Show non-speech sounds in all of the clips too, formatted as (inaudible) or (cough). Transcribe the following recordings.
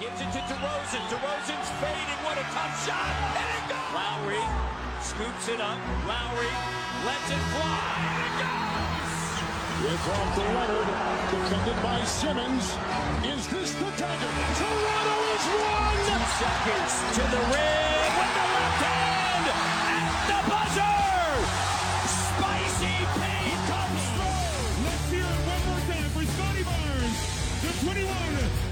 Gives it to DeRozan. DeRozan's fading. What a tough shot. And it goes. Lowry scoops it up. Lowry lets it fly. And it goes. It's off to Leonard, defended by Simmons. Is this the target? Toronto is one! Two seconds to the rim with the left hand at the buzzer. Spicy P comes through. Let's hear it one more time for Scotty Barnes, the 21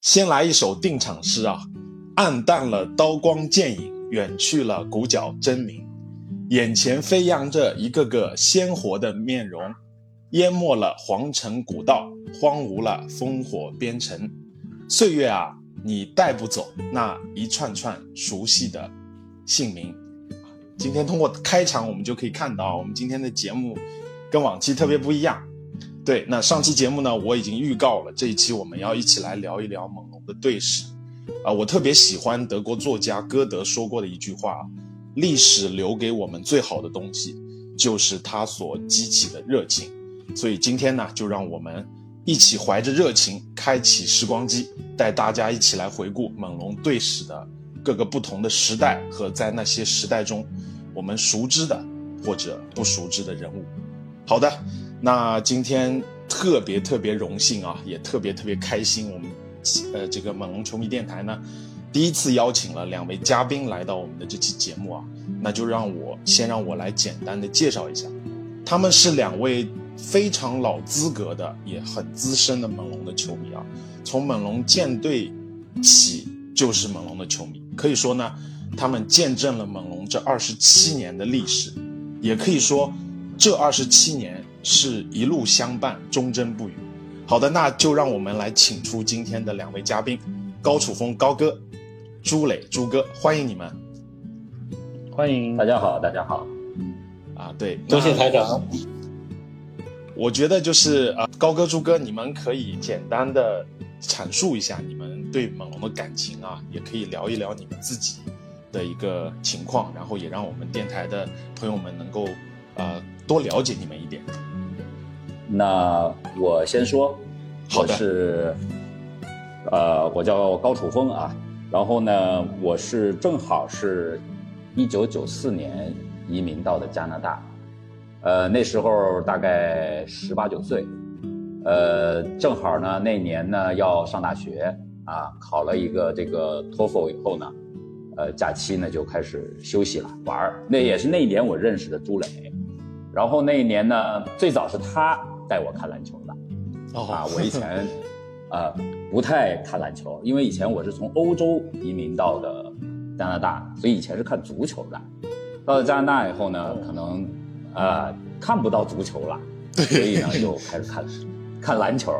先来一首定场诗啊，暗淡了刀光剑影，远去了鼓角争鸣，眼前飞扬着一个个鲜活的面容，淹没了皇城古道，荒芜了烽火边城。岁月啊，你带不走那一串串熟悉的姓名。今天通过开场，我们就可以看到，我们今天的节目跟往期特别不一样。对，那上期节目呢，我已经预告了，这一期我们要一起来聊一聊猛龙的队史。啊，我特别喜欢德国作家歌德说过的一句话：历史留给我们最好的东西，就是它所激起的热情。所以今天呢，就让我们一起怀着热情，开启时光机，带大家一起来回顾猛龙队史的各个不同的时代和在那些时代中我们熟知的或者不熟知的人物。好的。那今天特别特别荣幸啊，也特别特别开心，我们呃这个猛龙球迷电台呢，第一次邀请了两位嘉宾来到我们的这期节目啊，那就让我先让我来简单的介绍一下，他们是两位非常老资格的，也很资深的猛龙的球迷啊，从猛龙建队起就是猛龙的球迷，可以说呢，他们见证了猛龙这二十七年的历史，也可以说这二十七年。是一路相伴，忠贞不渝。好的，那就让我们来请出今天的两位嘉宾，高楚峰高哥，朱磊朱哥，欢迎你们。欢迎大家好，大家好。啊，对，多谢台长。我觉得就是啊，高哥朱哥，你们可以简单的阐述一下你们对猛龙的感情啊，也可以聊一聊你们自己的一个情况，然后也让我们电台的朋友们能够呃多了解你们一点。那我先说，好的。我是，呃，我叫高楚峰啊，然后呢，我是正好是，一九九四年移民到的加拿大，呃，那时候大概十八九岁，呃，正好呢那年呢要上大学啊，考了一个这个托福以后呢，呃，假期呢就开始休息了玩儿，那也是那一年我认识的朱磊，然后那一年呢，最早是他。带我看篮球的，哦啊，我以前，呃，不太看篮球，因为以前我是从欧洲移民到的加拿大，所以以前是看足球的。到了加拿大以后呢，可能，呃，看不到足球了，所以呢就开始看，(laughs) 看篮球。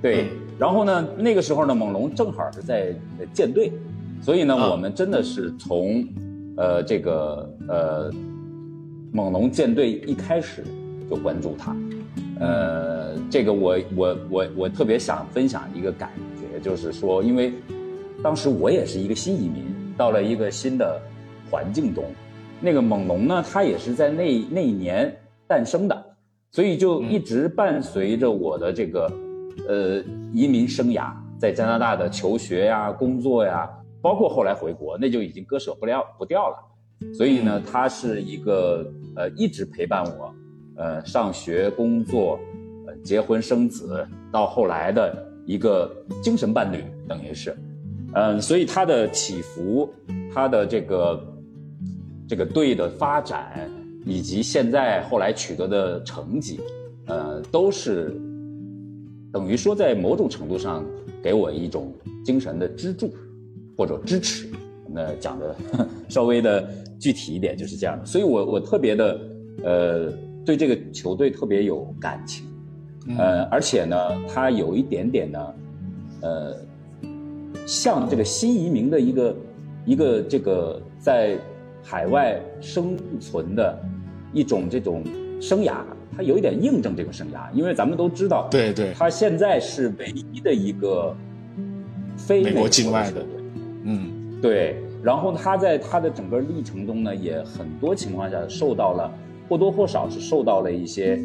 对，然后呢，那个时候呢，猛龙正好是在建队，所以呢，我们真的是从，呃，这个呃，猛龙舰队一开始就关注他。呃，这个我我我我特别想分享一个感觉，就是说，因为当时我也是一个新移民，到了一个新的环境中，那个猛龙呢，它也是在那那一年诞生的，所以就一直伴随着我的这个呃移民生涯，在加拿大的求学呀、工作呀，包括后来回国，那就已经割舍不了不掉了，所以呢，他是一个呃一直陪伴我。呃，上学、工作、呃，结婚生子，到后来的一个精神伴侣，等于是，嗯，所以他的起伏，他的这个这个队的发展，以及现在后来取得的成绩，呃，都是等于说在某种程度上给我一种精神的支柱或者支持。那讲的 (laughs) 稍微的具体一点就是这样的，所以我我特别的呃。对这个球队特别有感情，呃，而且呢，他有一点点呢，呃，像这个新移民的一个一个这个在海外生存的一种这种生涯，他有一点印证这个生涯，因为咱们都知道，对对，他现在是唯一的一个非美国境外的的，嗯，对，然后他在他的整个历程中呢，也很多情况下受到了或多或少是受到了一些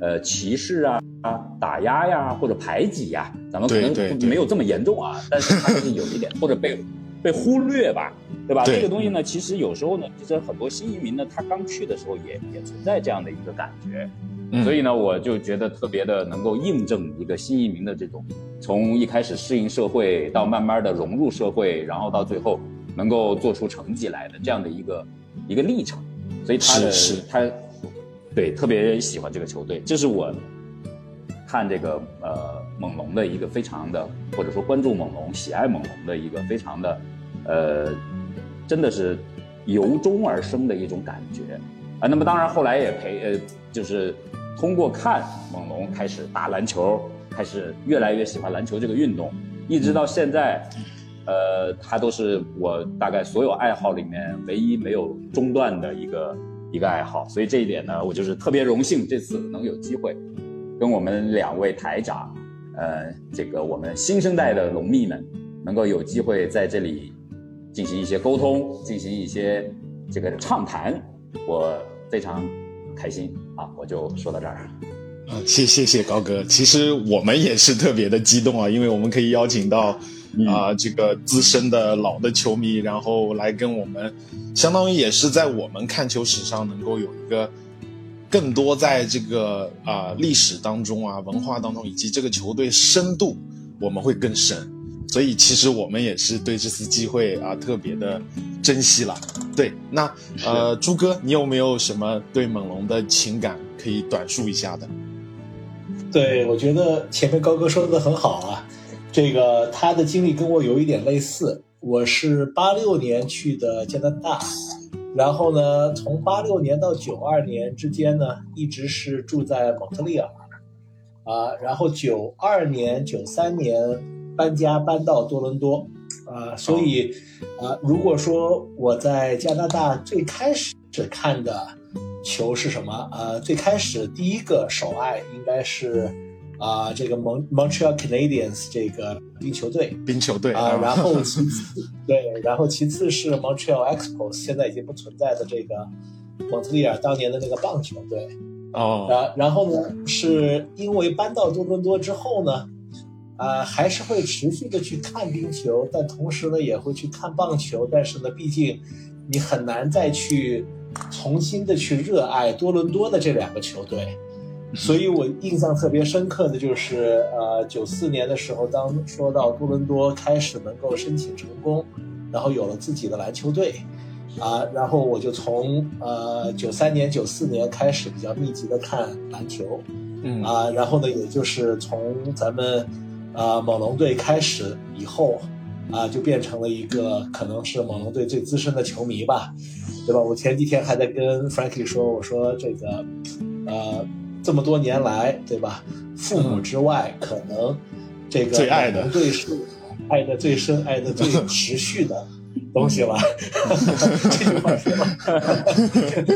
呃歧视啊、啊打压呀或者排挤呀，咱们可能没有这么严重啊，(laughs) 但是他就是有一点或者被被忽略吧，对吧？对这个东西呢，其实有时候呢，其实很多新移民呢，他刚去的时候也也存在这样的一个感觉，嗯。所以呢，我就觉得特别的能够印证一个新移民的这种从一开始适应社会到慢慢的融入社会，然后到最后能够做出成绩来的这样的一个一个历程。所以他的是是他对特别喜欢这个球队，这是我看这个呃猛龙的一个非常的或者说关注猛龙、喜爱猛龙的一个非常的呃真的是由衷而生的一种感觉啊。那么当然后来也陪呃就是通过看猛龙开始打篮球，开始越来越喜欢篮球这个运动，一直到现在，呃，它都是我大概所有爱好里面唯一没有中断的一个一个爱好。所以这一点呢，我就是特别荣幸这次能有机会跟我们两位台长，呃，这个我们新生代的龙蜜们，能够有机会在这里进行一些沟通，进行一些这个畅谈，我非常开心啊！我就说到这儿。啊，谢谢谢高哥。其实我们也是特别的激动啊，因为我们可以邀请到啊、这个资深的老的球迷，然后来跟我们，相当于也是在我们看球史上能够有一个更多在这个啊、历史当中啊文化当中以及这个球队深度，我们会更深。所以其实我们也是对这次机会啊特别的珍惜了。对，那呃朱哥，你有没有什么对猛龙的情感可以短述一下的？对，我觉得前面高哥说的很好啊，这个他的经历跟我有一点类似。我是八六年去的加拿大，然后呢，从八六年到九二年之间呢，一直是住在蒙特利尔，啊，然后九二年、九三年搬家搬到多伦多，啊，所以啊，如果说我在加拿大最开始看的球是什么？呃，最开始第一个首爱应该是啊、这个蒙 Montreal Canadiens 这个冰球队冰球队啊、然后其次对，然后其次是 Montreal Expos 现在已经不存在的这个蒙特利尔当年的那个棒球队。哦，然然后呢，是因为搬到多伦多之后呢，啊、还是会持续的去看冰球，但同时呢也会去看棒球，但是呢，毕竟你很难再去重新的去热爱多伦多的这两个球队，所以我印象特别深刻的就是，呃，九四年的时候，当说到多伦多开始能够申请成功，然后有了自己的篮球队。啊，然后我就从呃九三年、九四年开始比较密集的看篮球，嗯啊，然后呢，也就是从咱们啊猛龙队开始以后，啊，就变成了一个可能是猛龙队最资深的球迷吧，对吧？我前几天还在跟 Frankie 说，我说这个呃这么多年来，对吧？父母之外，可能这个最爱的猛龙队是爱的最深、爱的最 (laughs) 持续的。东西了，(laughs) 这句话说的，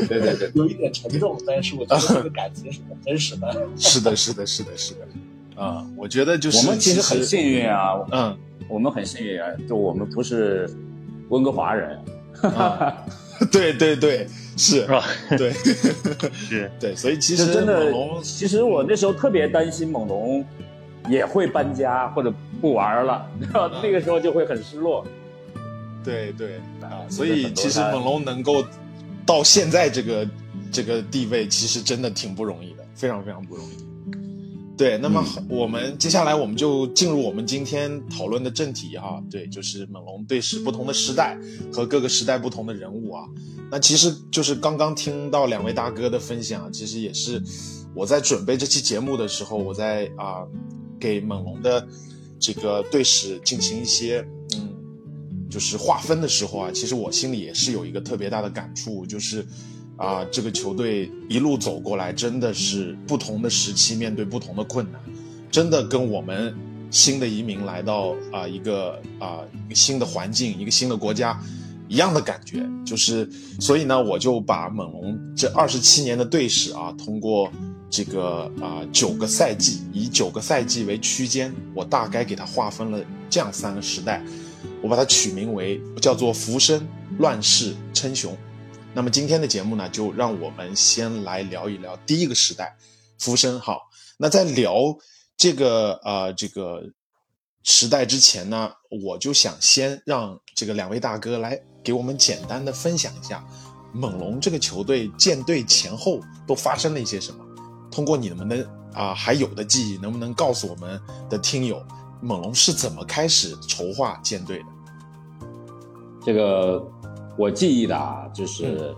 对对对，有一点沉重，但是我觉得这个感情是很真实的。(laughs) 是的，是的，是的，是的，啊，我觉得就是我们其实很幸运啊，嗯，我们很幸运啊，就我们不是温哥华人，啊对对对，是是，吧？(laughs) 对 (laughs) 是，(laughs) 对，所以其实真的猛龙，其实我那时候特别担心猛龙也会搬家或者不玩了，那个时候就会很失落。对对啊，嗯所以其实猛龙能够到现在这个这个地位，其实真的挺不容易的，非常非常不容易。对，那么嗯我们接下来我们就进入我们今天讨论的正题哈，对，就是猛龙对时不同的时代和各个时代不同的人物啊。那其实就是刚刚听到两位大哥的分享，其实也是我在准备这期节目的时候，我在啊、给猛龙的这个队史进行一些嗯，就是划分的时候啊，其实我心里也是有一个特别大的感触，就是啊、这个球队一路走过来，真的是不同的时期面对不同的困难，真的跟我们新的移民来到啊、一个啊、新的环境，一个新的国家，一样的感觉。就是所以呢，我就把猛龙这二十七年的队史啊，通过这个啊、九个赛季，以九个赛季为区间，我大概给它划分了这样三个时代，我把它取名为叫做浮生、乱世、称雄。那么今天的节目呢，就让我们先来聊一聊第一个时代，浮生。好，那在聊这个呃这个时代之前呢，我就想先让这个两位大哥来给我们简单的分享一下猛龙这个球队建队前后都发生了一些什么。通过你们的啊、还有的记忆，能不能告诉我们的听友，猛龙是怎么开始筹划建队的？这个我记忆的啊，就是，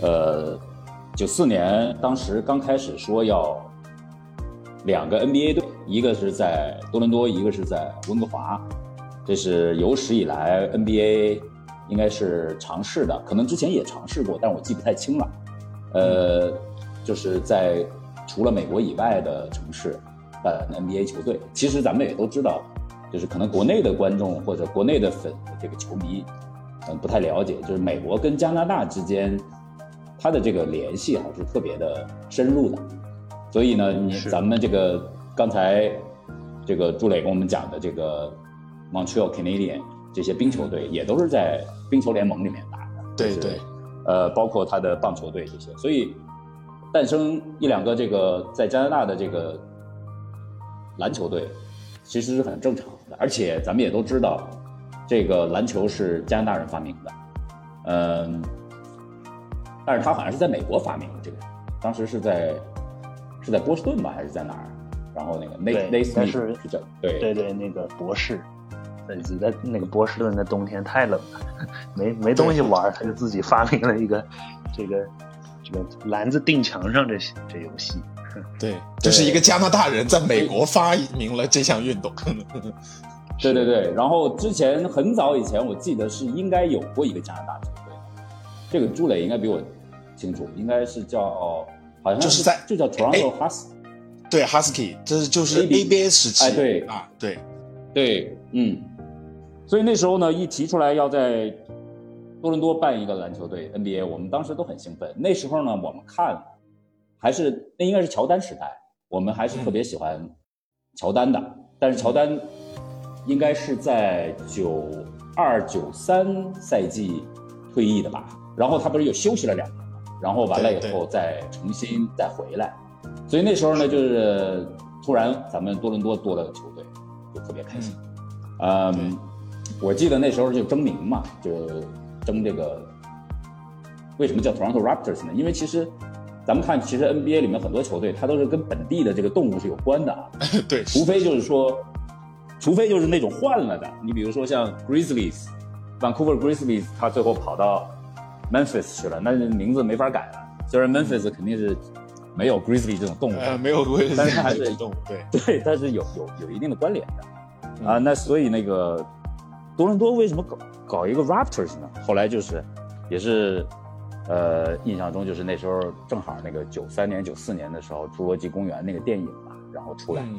呃，九四年当时刚开始说要两个 NBA 队，一个是在多伦多，一个是在温哥华，这是有史以来 NBA 应该是尝试的，可能之前也尝试过，但我记不太清了。呃，就是在除了美国以外的城市办 NBA 球队，其实咱们也都知道，就是可能国内的观众或者国内的粉这个球迷，嗯，不太了解，就是美国跟加拿大之间，它的这个联系还是特别的深入的。所以呢，你咱们这个刚才这个朱磊跟我们讲的这个 Montreal Canadian 这些冰球队，也都是在冰球联盟里面打的。就是对对，呃，包括他的棒球队这些，所以诞生一两个这个在加拿大的这个篮球队，其实是很正常的。而且咱们也都知道，这个篮球是加拿大人发明的，嗯，但是他好像是在美国发明的这个，当时是在是在波士顿吧，还是在哪儿？然后那个内对内斯对对对，那个博士，呃，在那个波士顿的冬天太冷了，没没东西玩，他就自己发明了一个这个这个篮子钉墙上这这游戏。(laughs) 对，就是一个加拿大人在美国发明了这项运动。(laughs) 对对对，然后之前很早以前，我记得是应该有过一个加拿大球队，这个朱磊应该比我清楚，应该是叫好像就是在就叫 Toronto Husk 对，Husky，这是就是 AB ABA 时期。哎对啊，对，对，嗯，所以那时候呢，一提出来要在多伦多办一个篮球队 NBA，我们当时都很兴奋。那时候呢，我们看还是那应该是乔丹时代，我们还是特别喜欢乔丹的，但是乔丹应该是在九二九三赛季退役的吧，然后他不是又休息了两年嘛，然后完了以后再重新再回来，所以那时候呢，就是突然咱们多伦多多了个球队，就特别开心。嗯，我记得那时候就争名嘛，就争这个为什么叫 Toronto Raptors 呢？因为其实咱们看，其实 NBA 里面很多球队它都是跟本地的这个动物是有关的啊，(laughs) 对，除非就是说，除非就是那种换了的，你比如说像 Grizzlies。Vancouver Grizzlies，他最后跑到 Memphis 去了，那名字没法改了。虽然 Memphis 肯定是没有 Grizzly 这种动物，呃，没有 Grizzly 但是它还是动物，对，(laughs) 对，但是有有有一定的关联的啊。那所以那个多伦多为什么搞搞一个 Raptors 呢？后来就是也是呃，印象中就是那时候正好那个九三年、九四年的时候，《侏罗纪公园》那个电影嘛，然后出来，嗯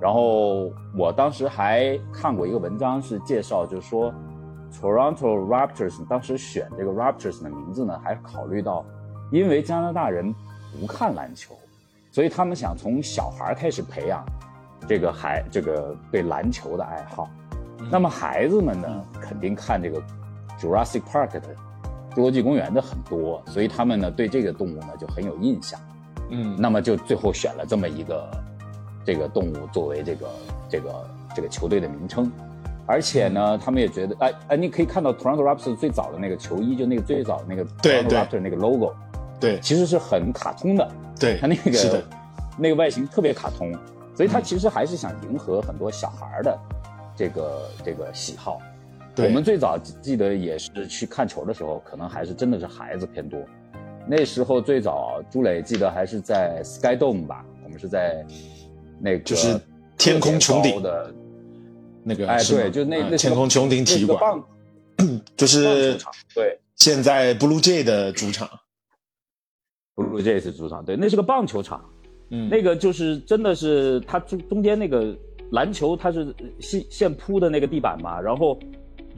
然后我当时还看过一个文章，是介绍，就是说 Toronto Raptors 当时选这个 Raptors 的名字呢，还考虑到，因为加拿大人不看篮球，所以他们想从小孩开始培养这个孩这个对篮球的爱好。那么孩子们呢，肯定看这个 Jurassic Park 的侏罗纪公园的很多，所以他们呢对这个动物呢就很有印象。嗯，那么就最后选了这么一个这个动物作为这个这个这个球队的名称，而且呢，他们也觉得，哎哎，你可以看到 Toronto Raptors 最早的那个球衣，就那个最早的那个对 Toronto 对 Raptors 那个 logo，对。其实是很卡通的，对，它那个那个外形特别卡通，所以它其实还是想迎合很多小孩儿的这个这个喜好。对我们最早记得也是去看球的时候，可能还是真的是孩子偏多。那时候最早，朱磊记得还是在 Sky Dome 吧，我们是在那个就是天空穹顶的，那个哎，对，就那嗯那天空穹顶体育馆，(clears throat) 就是对现在 Blue Jay 的主场，，Blue Jay 是主场，对，那是个棒球场。嗯，那个就是真的是它中中间那个篮球它是现现铺的那个地板嘛，然后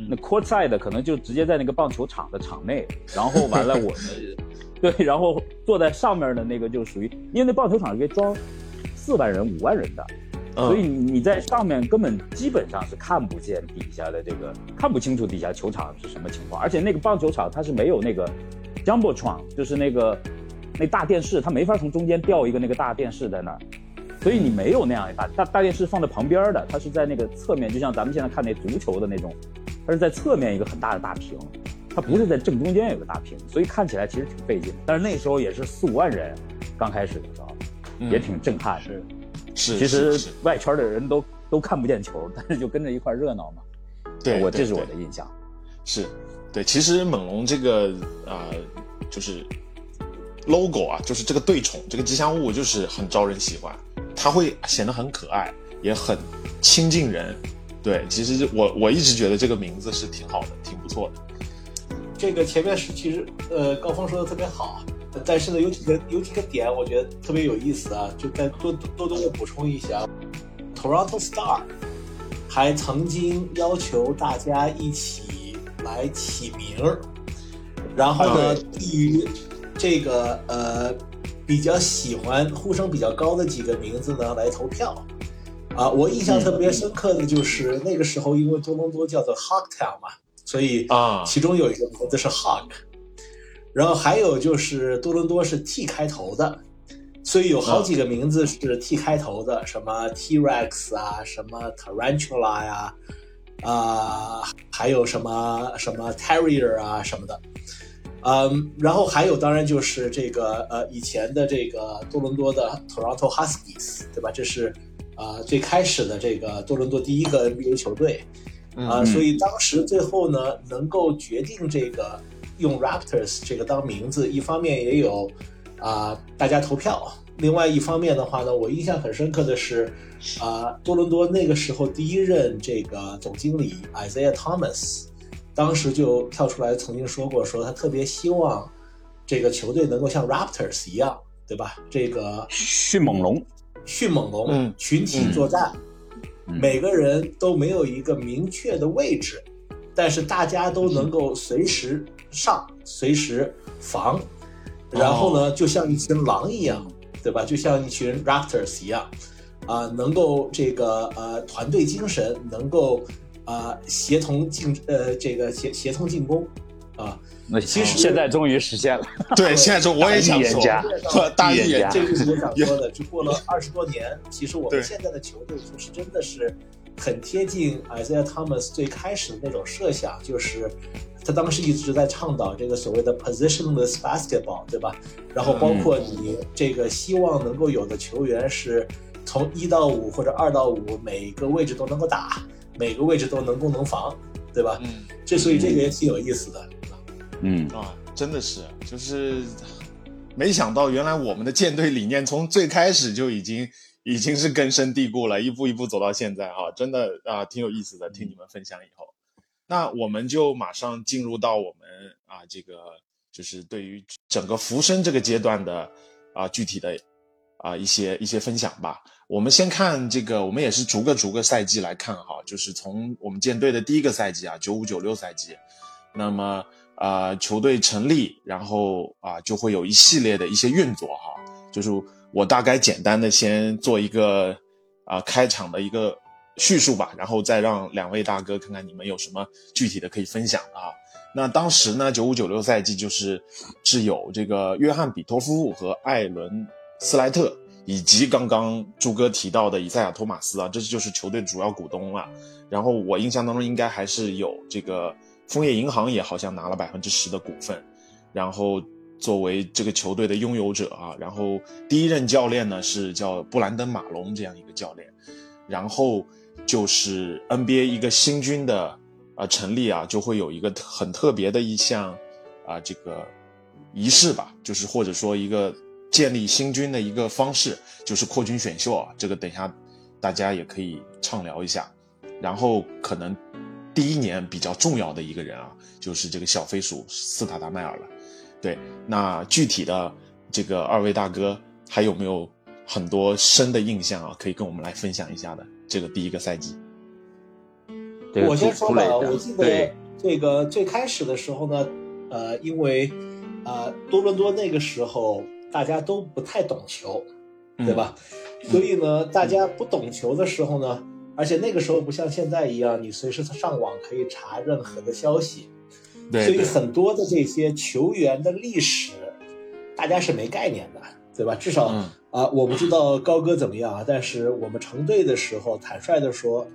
那 court side 可能就直接在那个棒球场的场内，然后完了我们 (laughs) 对，然后坐在上面的那个就属于，因为那棒球场是可以装四万人、五万人的，嗯。所以你在上面根本基本上是看不见底下的这个，看不清楚底下球场是什么情况，而且那个棒球场它是没有那个 jumbotron，就是那个那大电视，它没法从中间调一个那个大电视在那儿，所以你没有那样一大大大电视放在旁边的，它是在那个侧面，就像咱们现在看那足球的那种，它是在侧面一个很大的大屏，它不是在正中间有个大屏，所以看起来其实挺费劲。但是那时候也是四五万人，刚开始的时候也挺震撼的。是是，其实外圈的人都都看不见球，但是就跟着一块热闹嘛。对，我这是我的印象。是，对，其实猛龙这个啊、呃就是 logo 啊，就是这个对宠，这个吉祥物就是很招人喜欢，它会显得很可爱，也很亲近人。对，其实我我一直觉得这个名字是挺好的，挺不错的。这个前面是其实呃高峰说的特别好，但是呢有几个有几个点我觉得特别有意思啊，就再多多多的补充一下，Toronto Star 还曾经要求大家一起来起名儿，然后呢，对于这个呃比较喜欢呼声比较高的几个名字呢来投票。啊，我印象特别深刻的就是那个时候，因为多伦多叫做 Hogtown 嘛，所以啊其中有一个名字是 Hog，然后还有就是多伦多是 T 开头的，所以有好几个名字是 T 开头的，什么 T-Rex 啊，什么 Tarantula 呀、啊，还有什么什么 Terrier 啊什么的。嗯，然后还有当然就是这个呃以前的这个多伦多的 Toronto Huskies，对吧？这是啊、最开始的这个多伦多第一个 NBA 球队啊、嗯所以当时最后呢能够决定这个用 Raptors 这个当名字，一方面也有啊、大家投票，另外一方面的话呢，我印象很深刻的是啊、多伦多那个时候第一任这个总经理 Isaiah Thomas。当时就跳出来曾经说过，说他特别希望这个球队能够像 Raptors 一样，对吧？这个迅猛龙，迅猛龙，嗯群体作战，嗯每个人都没有一个明确的位置，但是大家都能够随时上，随时防，然后呢，就像一群狼一样，对吧？就像一群 Raptors 一样，啊、能够这个呃团队精神，能够啊、协同进呃这个协协同进攻，啊，那其实现在终于实现了。对，现在说我也想说大预言家，(laughs) 大预言预言家这就是我想说的，(laughs) 就过了二十多年，其实我们现在的球队就是真的是很贴近 Isaiah Thomas 最开始的那种设想，就是他当时一直在倡导这个所谓的 positionless basketball，对吧？然后包括你这个希望能够有的球员是从一到五或者二到五每个位置都能够打，每个位置都能攻能防，对吧？嗯这所以这个也挺有意思的。嗯，啊，真的是，就是没想到原来我们的舰队理念从最开始就已经已经是根深蒂固了，一步一步走到现在哈、真的啊挺有意思的。听你们分享以后，那我们就马上进入到我们啊这个就是对于整个浮生这个阶段的啊具体的啊一些一些分享吧。我们先看这个，我们也是逐个逐个赛季来看哈，就是从我们舰队的第一个赛季啊，九五九六赛季，那么啊球队成立，然后啊就会有一系列的一些运作哈，就是我大概简单的先做一个啊开场的一个叙述吧，然后再让两位大哥看看你们有什么具体的可以分享的啊。那当时呢，九五九六赛季就是是有这个约翰比托夫和艾伦斯莱特，以及刚刚朱哥提到的以赛亚托马斯啊，这就是球队主要股东了。然后我印象当中应该还是有这个枫叶银行也好像拿了百分之十的股份，然后作为这个球队的拥有者啊，然后第一任教练呢是叫布兰登马龙这样一个教练，然后就是 NBA 一个新军的啊成立啊，就会有一个很特别的一项啊这个仪式吧，就是或者说一个建立新军的一个方式，就是扩军选秀啊，这个等一下大家也可以畅聊一下。然后可能第一年比较重要的一个人啊，就是这个小飞鼠斯塔达迈尔了。对，那具体的这个二位大哥还有没有很多深的印象啊，可以跟我们来分享一下的这个第一个赛季。我先说吧，我记得这个最开始的时候呢，呃，因为呃多伦多那个时候大家都不太懂球，嗯对吧？所以呢，大家不懂球的时候呢，而且那个时候不像现在一样，你随时上网可以查任何的消息，对对所以很多的这些球员的历史，大家是没概念的，对吧？至少嗯啊，我不知道高哥怎么样啊，但是我们成队的时候，坦率的说，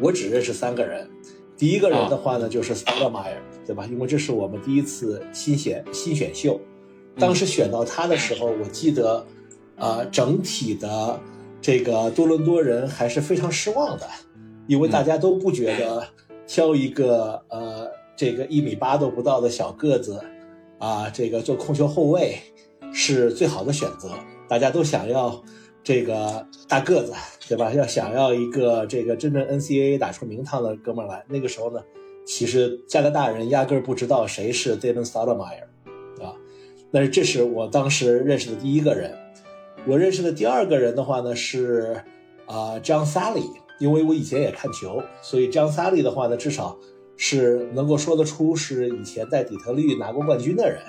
我只认识三个人。第一个人的话呢，就是 e e y e r 对吧？因为这是我们第一次新选新选秀，当时选到他的时候，我记得，呃，整体的这个多伦多人还是非常失望的，因为大家都不觉得挑一个呃这个一米八都不到的小个子啊，这个做控球后卫是最好的选择。大家都想要这个大个子，对吧？要想要一个这个真正 NCAA 打出名堂的哥们儿来。那个时候呢，其实加拿大人压根儿不知道谁是 Stoudemire，啊，但是这是我当时认识的第一个人。我认识的第二个人的话呢是啊、John Sally，因为我以前也看球，所以 John Sally 的话呢，至少是能够说得出是以前在底特律拿过冠军的人，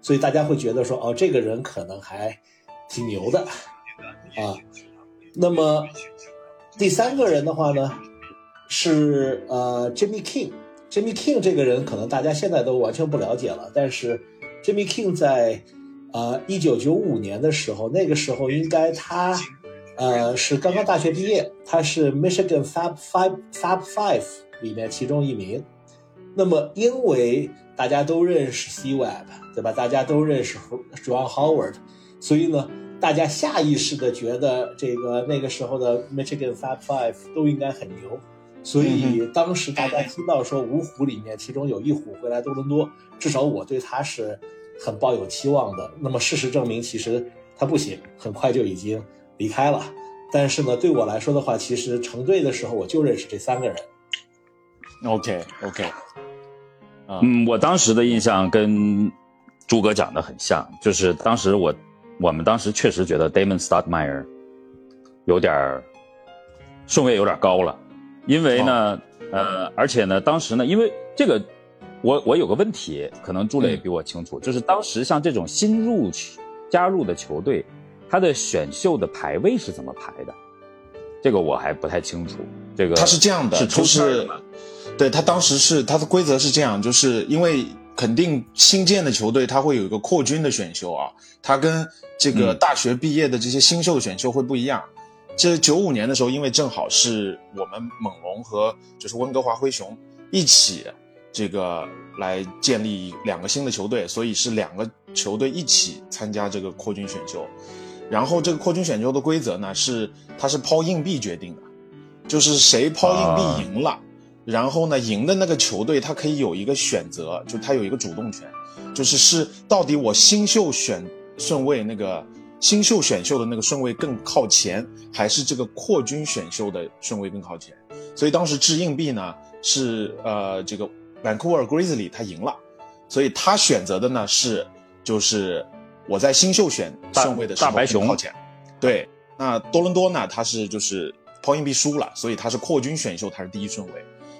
所以大家会觉得说，哦，这个人可能还挺牛的啊。那么第三个人的话呢，是呃 Jimmy King。Jimmy King 这个人可能大家现在都完全不了解了，但是 Jimmy King 在呃一九九五年的时候，那个时候应该他呃是刚刚大学毕业，他是 Michigan Fab Five Fab Five 里面其中一名。那么因为大家都认识 C Web，对吧？大家都认识 John Howard，所以呢，大家下意识的觉得这个那个时候的 Michigan Fab Five 都应该很牛。所以当时大家听到说五虎里面其中有一虎会来多伦多，至少我对他是很抱有期望的。那么事实证明，其实他不行，很快就已经离开了。但是呢，对我来说的话，其实成队的时候我就认识这三个人。OK OK，啊，嗯，我当时的印象跟朱哥讲的很像，就是当时我我们当时确实觉得 Damon Stoudemire 有点儿顺位有点高了，因为呢，呃，而且呢，当时呢，因为这个，我我有个问题，可能朱磊比我清楚，就是当时像这种新入球加入的球队，他的选秀的排位是怎么排的？这个我还不太清楚。这个他是这样的，是抽就是对他当时是他的规则是这样，就是因为肯定新建的球队他会有一个扩军的选秀啊，他跟这个嗯大学毕业的这些新秀的选秀会不一样。这九五年的时候，因为正好是我们猛龙和就是温哥华灰熊一起这个来建立两个新的球队，所以是两个球队一起参加这个扩军选秀。然后这个扩军选秀的规则呢是它是抛硬币决定的，就是谁抛硬币赢了，然后呢赢的那个球队他可以有一个选择，就他有一个主动权，就是是到底我新秀选顺位那个新秀选秀的那个顺位更靠前，还是这个扩军选秀的顺位更靠前？所以当时掷硬币呢是呃这个 Vancouver Grizzly 他赢了，所以他选择的呢是就是我在新秀选顺位的时候靠前。对，那多伦多呢，他是就是抛硬币输了，所以他是扩军选秀，他是第一顺位。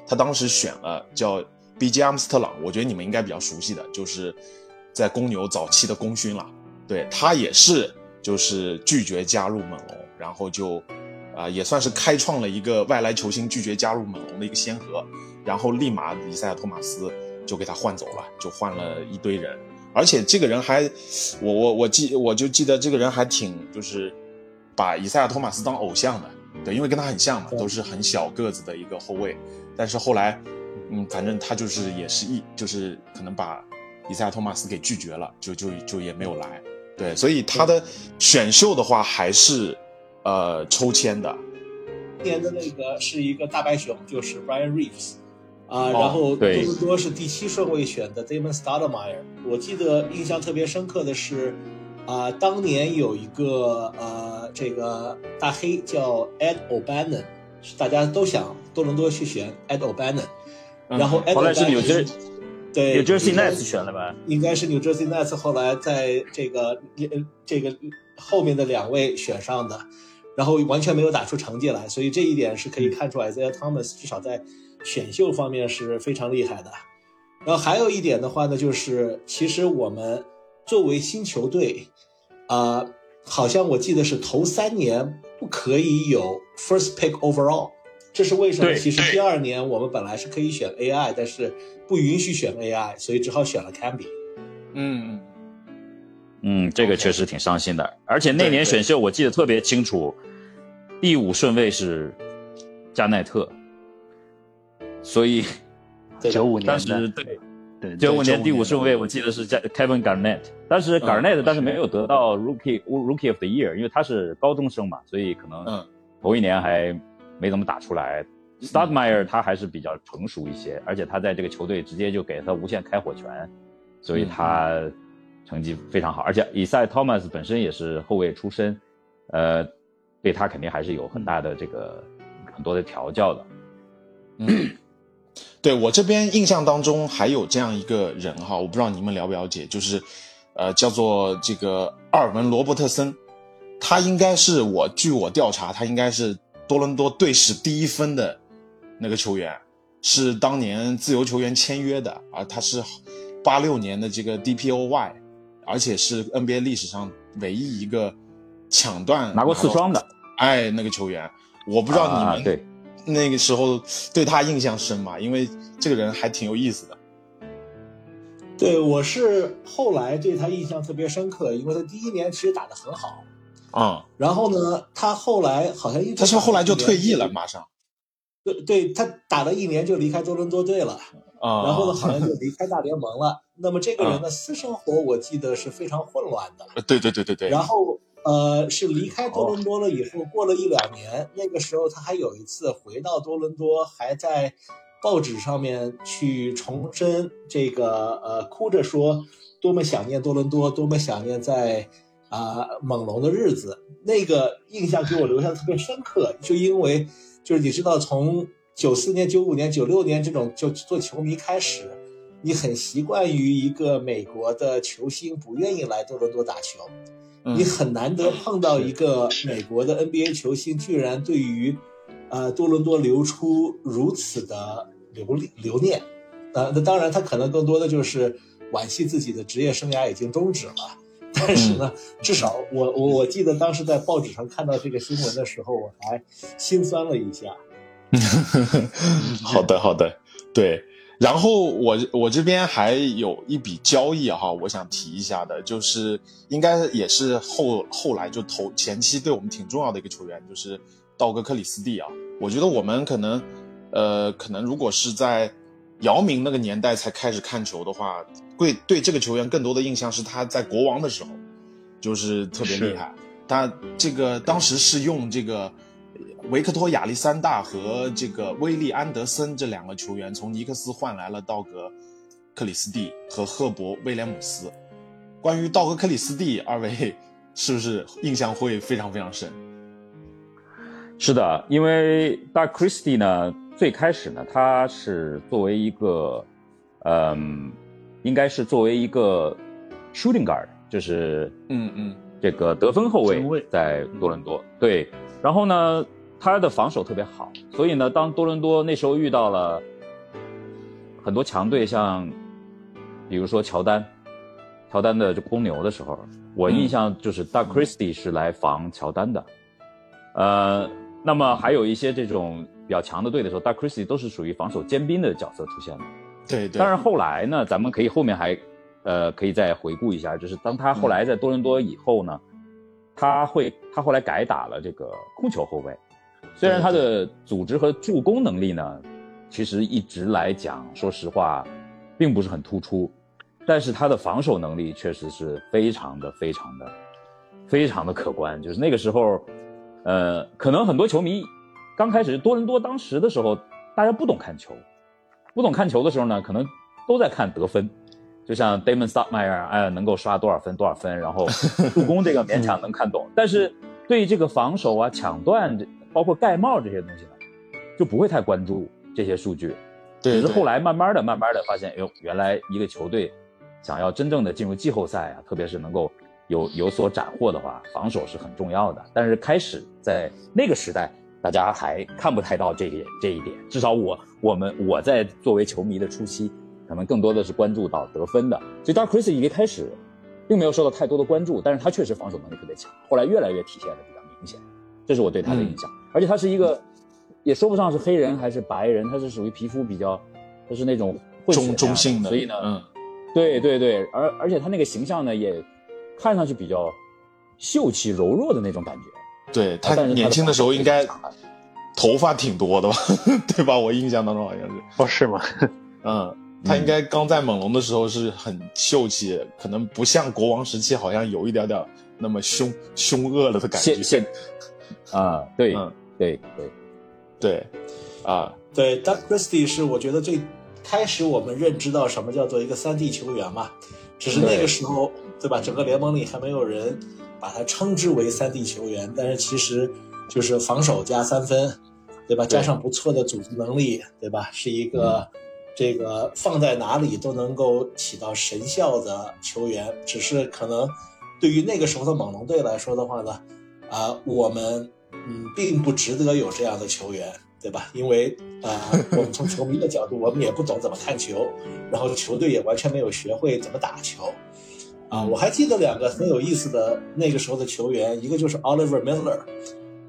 他当时选了叫 B.J. 阿姆斯特朗，我觉得你们应该比较熟悉的，就是在公牛早期的功勋了。对他也是就是拒绝加入猛龙，然后就啊、也算是开创了一个外来球星拒绝加入猛龙的一个先河。然后立马以赛亚托马斯就给他换走了，就换了一堆人。而且这个人还，我我我记我就记得这个人还挺就是把以赛亚托马斯当偶像的，对，因为跟他很像嘛，都是很小个子的一个后卫。但是后来，嗯，反正他就是也是一就是可能把以赛亚托马斯给拒绝了，就就就也没有来。对，所以他的选秀的话还是呃抽签的。今年的那个是一个大白熊，就是 Brian Reeves，啊、哦然后多伦多是第七顺位选的 Damon Stoudemire。我记得印象特别深刻的是，啊、当年有一个呃这个大黑叫 Ed O'Bannon，是大家都想多伦多去选 Ed O'Bannon，、嗯然后 Ed 后来是 O'Bannon 纽约对，New Jersey Nets 选了吧？应该是 New Jersey Nets 后来在这个呃这个后面的两位选上的，然后完全没有打出成绩来，所以这一点是可以看出来，Isaiah Thomas 至少在选秀方面是非常厉害的。然后还有一点的话呢，就是其实我们作为新球队，啊、好像我记得是头三年不可以有 first pick overall，这是为什么？其实第二年我们本来是可以选 AI，但是不允许选 AI，所以只好选了 Camby。嗯，嗯，这个确实挺伤心的。而且那年选秀我记得特别清楚，第五顺位是加奈特，所以九五年当的，时对对九五年第五顺位我记得是加 Kevin Garnett，但是 Garnett 但是没有得到 Rookie Rookie of the Year，因为他是高中生嘛，所以可能嗯头一年还没怎么打出来。Studmeyer 他还是比较成熟一些，而且他在这个球队直接就给他无限开火权，所以他成绩非常好。而且以赛 Thomas 本身也是后卫出身，呃，对他肯定还是有很大的这个很多的调教的。嗯对我这边印象当中还有这样一个人哈，我不知道你们了不了解，就是呃叫做这个阿尔文罗伯特森，他应该是我据我调查，他应该是多伦多队史第一分的那个球员，是当年自由球员签约的啊，他是八六年的这个 DPOY，而且是 NBA 历史上唯一一个抢断拿过四双的，哎，那个球员，我不知道你们、啊对那个时候对他印象深吗？因为这个人还挺有意思的。对，我是后来对他印象特别深刻，因为他第一年其实打得很好，啊、然后呢，他后来好像一直他是后来就退役了，马上对，对他打了一年就离开多伦多队了，啊。然后呢，好像就离开大联盟了。那么这个人的私生活，我记得是非常混乱的。呃对对对对对，然后呃，是离开多伦多了以后，过了一两年，那个时候他还有一次回到多伦多，还在报纸上面去重申这个呃，哭着说多么想念多伦多，多么想念在啊、猛龙的日子。那个印象给我留下特别深刻，就因为就是你知道从。九四年、九五年、九六年这种就做球迷开始，你很习惯于一个美国的球星不愿意来多伦多打球，嗯你很难得碰到一个美国的 NBA 球星，居然对于呃多伦多流出如此的留留念。呃，那当然，他可能更多的就是惋惜自己的职业生涯已经终止了。但是呢，至少我我我记得当时在报纸上看到这个新闻的时候，我还心酸了一下。(laughs) 好的，好的，对。然后我我这边还有一笔交易哈，我想提一下的，就是应该也是后后来就投前期对我们挺重要的一个球员，就是道格克里斯蒂啊。我觉得我们可能呃，可能如果是在姚明那个年代才开始看球的话，会对这个球员更多的印象是他在国王的时候，就是特别厉害。他这个当时是用这个维克托·亚历山大和这个威利·安德森这两个球员从尼克斯换来了道格·克里斯蒂和赫伯·威廉姆斯。关于道格·克里斯蒂，二位 (laughs) 是不是印象会非常非常深？是的，因为 Doug Christie 呢，最开始呢，他是作为一个，嗯，应该是作为一个 shooting guard，就是嗯嗯这个得分后卫在多伦多。对，然后呢，他的防守特别好，所以呢，当多伦多那时候遇到了很多强队，像比如说乔丹，乔丹的这公牛的时候，我印象就是 Doug Christie 是来防乔丹的。呃，那么还有一些这种比较强的队的时候，Doug Christie 都是属于防守尖兵的角色出现的。对对。但是后来呢，咱们可以后面还，呃，可以再回顾一下，就是当他后来在多伦多以后呢，他会他后来改打了这个控球后卫，虽然他的组织和助攻能力呢，其实一直来讲，说实话，并不是很突出，但是他的防守能力确实是非常的非常的非常的可观，就是那个时候，呃，可能很多球迷刚开始多伦多当时的时候，大家不懂看球。不懂看球的时候呢，可能都在看得分，就像 Damon Stoudemire，哎，能够刷多少分多少分，然后助攻这个勉强能看懂，但是对于这个防守啊、抢断，这包括盖帽这些东西呢，就不会太关注这些数据。只是后来慢慢的、慢慢的发现，哎呦，原来一个球队想要真正的进入季后赛啊，特别是能够有有所斩获的话，防守是很重要的。但是开始在那个时代，大家还看不太到这一这一点。至少我我们我在作为球迷的初期，可能更多的是关注到得分的。所以 Dark Chris 一开始并没有受到太多的关注，但是他确实防守能力特别强，后来越来越体现的比较明显。这是我对他的印象。而且他是一个，也说不上是黑人还是白人，他是属于皮肤比较，他是那种混中中性的，所以呢，嗯，对对对，而而且他那个形象呢，也看上去比较秀气柔弱的那种感觉。对他年轻的时候应该头发挺多的吧，(laughs) 对吧？我印象当中好像是，哦，是吗？嗯，(laughs) 他应该刚在猛龙的时候是很秀气，可能不像国王时期好像有一点点那么凶凶恶了的感觉现。现啊，对嗯对对，对，啊，对，Doug Christie 是我觉得最开始我们认知到什么叫做一个三 D 球员嘛，只是那个时候，对吧？整个联盟里还没有人把他称之为三 D 球员，但是其实就是防守加三分，对吧？加上不错的组织能力，对吧？是一个这个放在哪里都能够起到神效的球员，只是可能对于那个时候的猛龙队来说的话呢，啊、我们嗯并不值得有这样的球员，对吧？因为啊、我们从球迷的角度，我们也不懂怎么看球，然后球队也完全没有学会怎么打球。啊，我还记得两个很有意思的那个时候的球员，一个就是 Oliver Miller，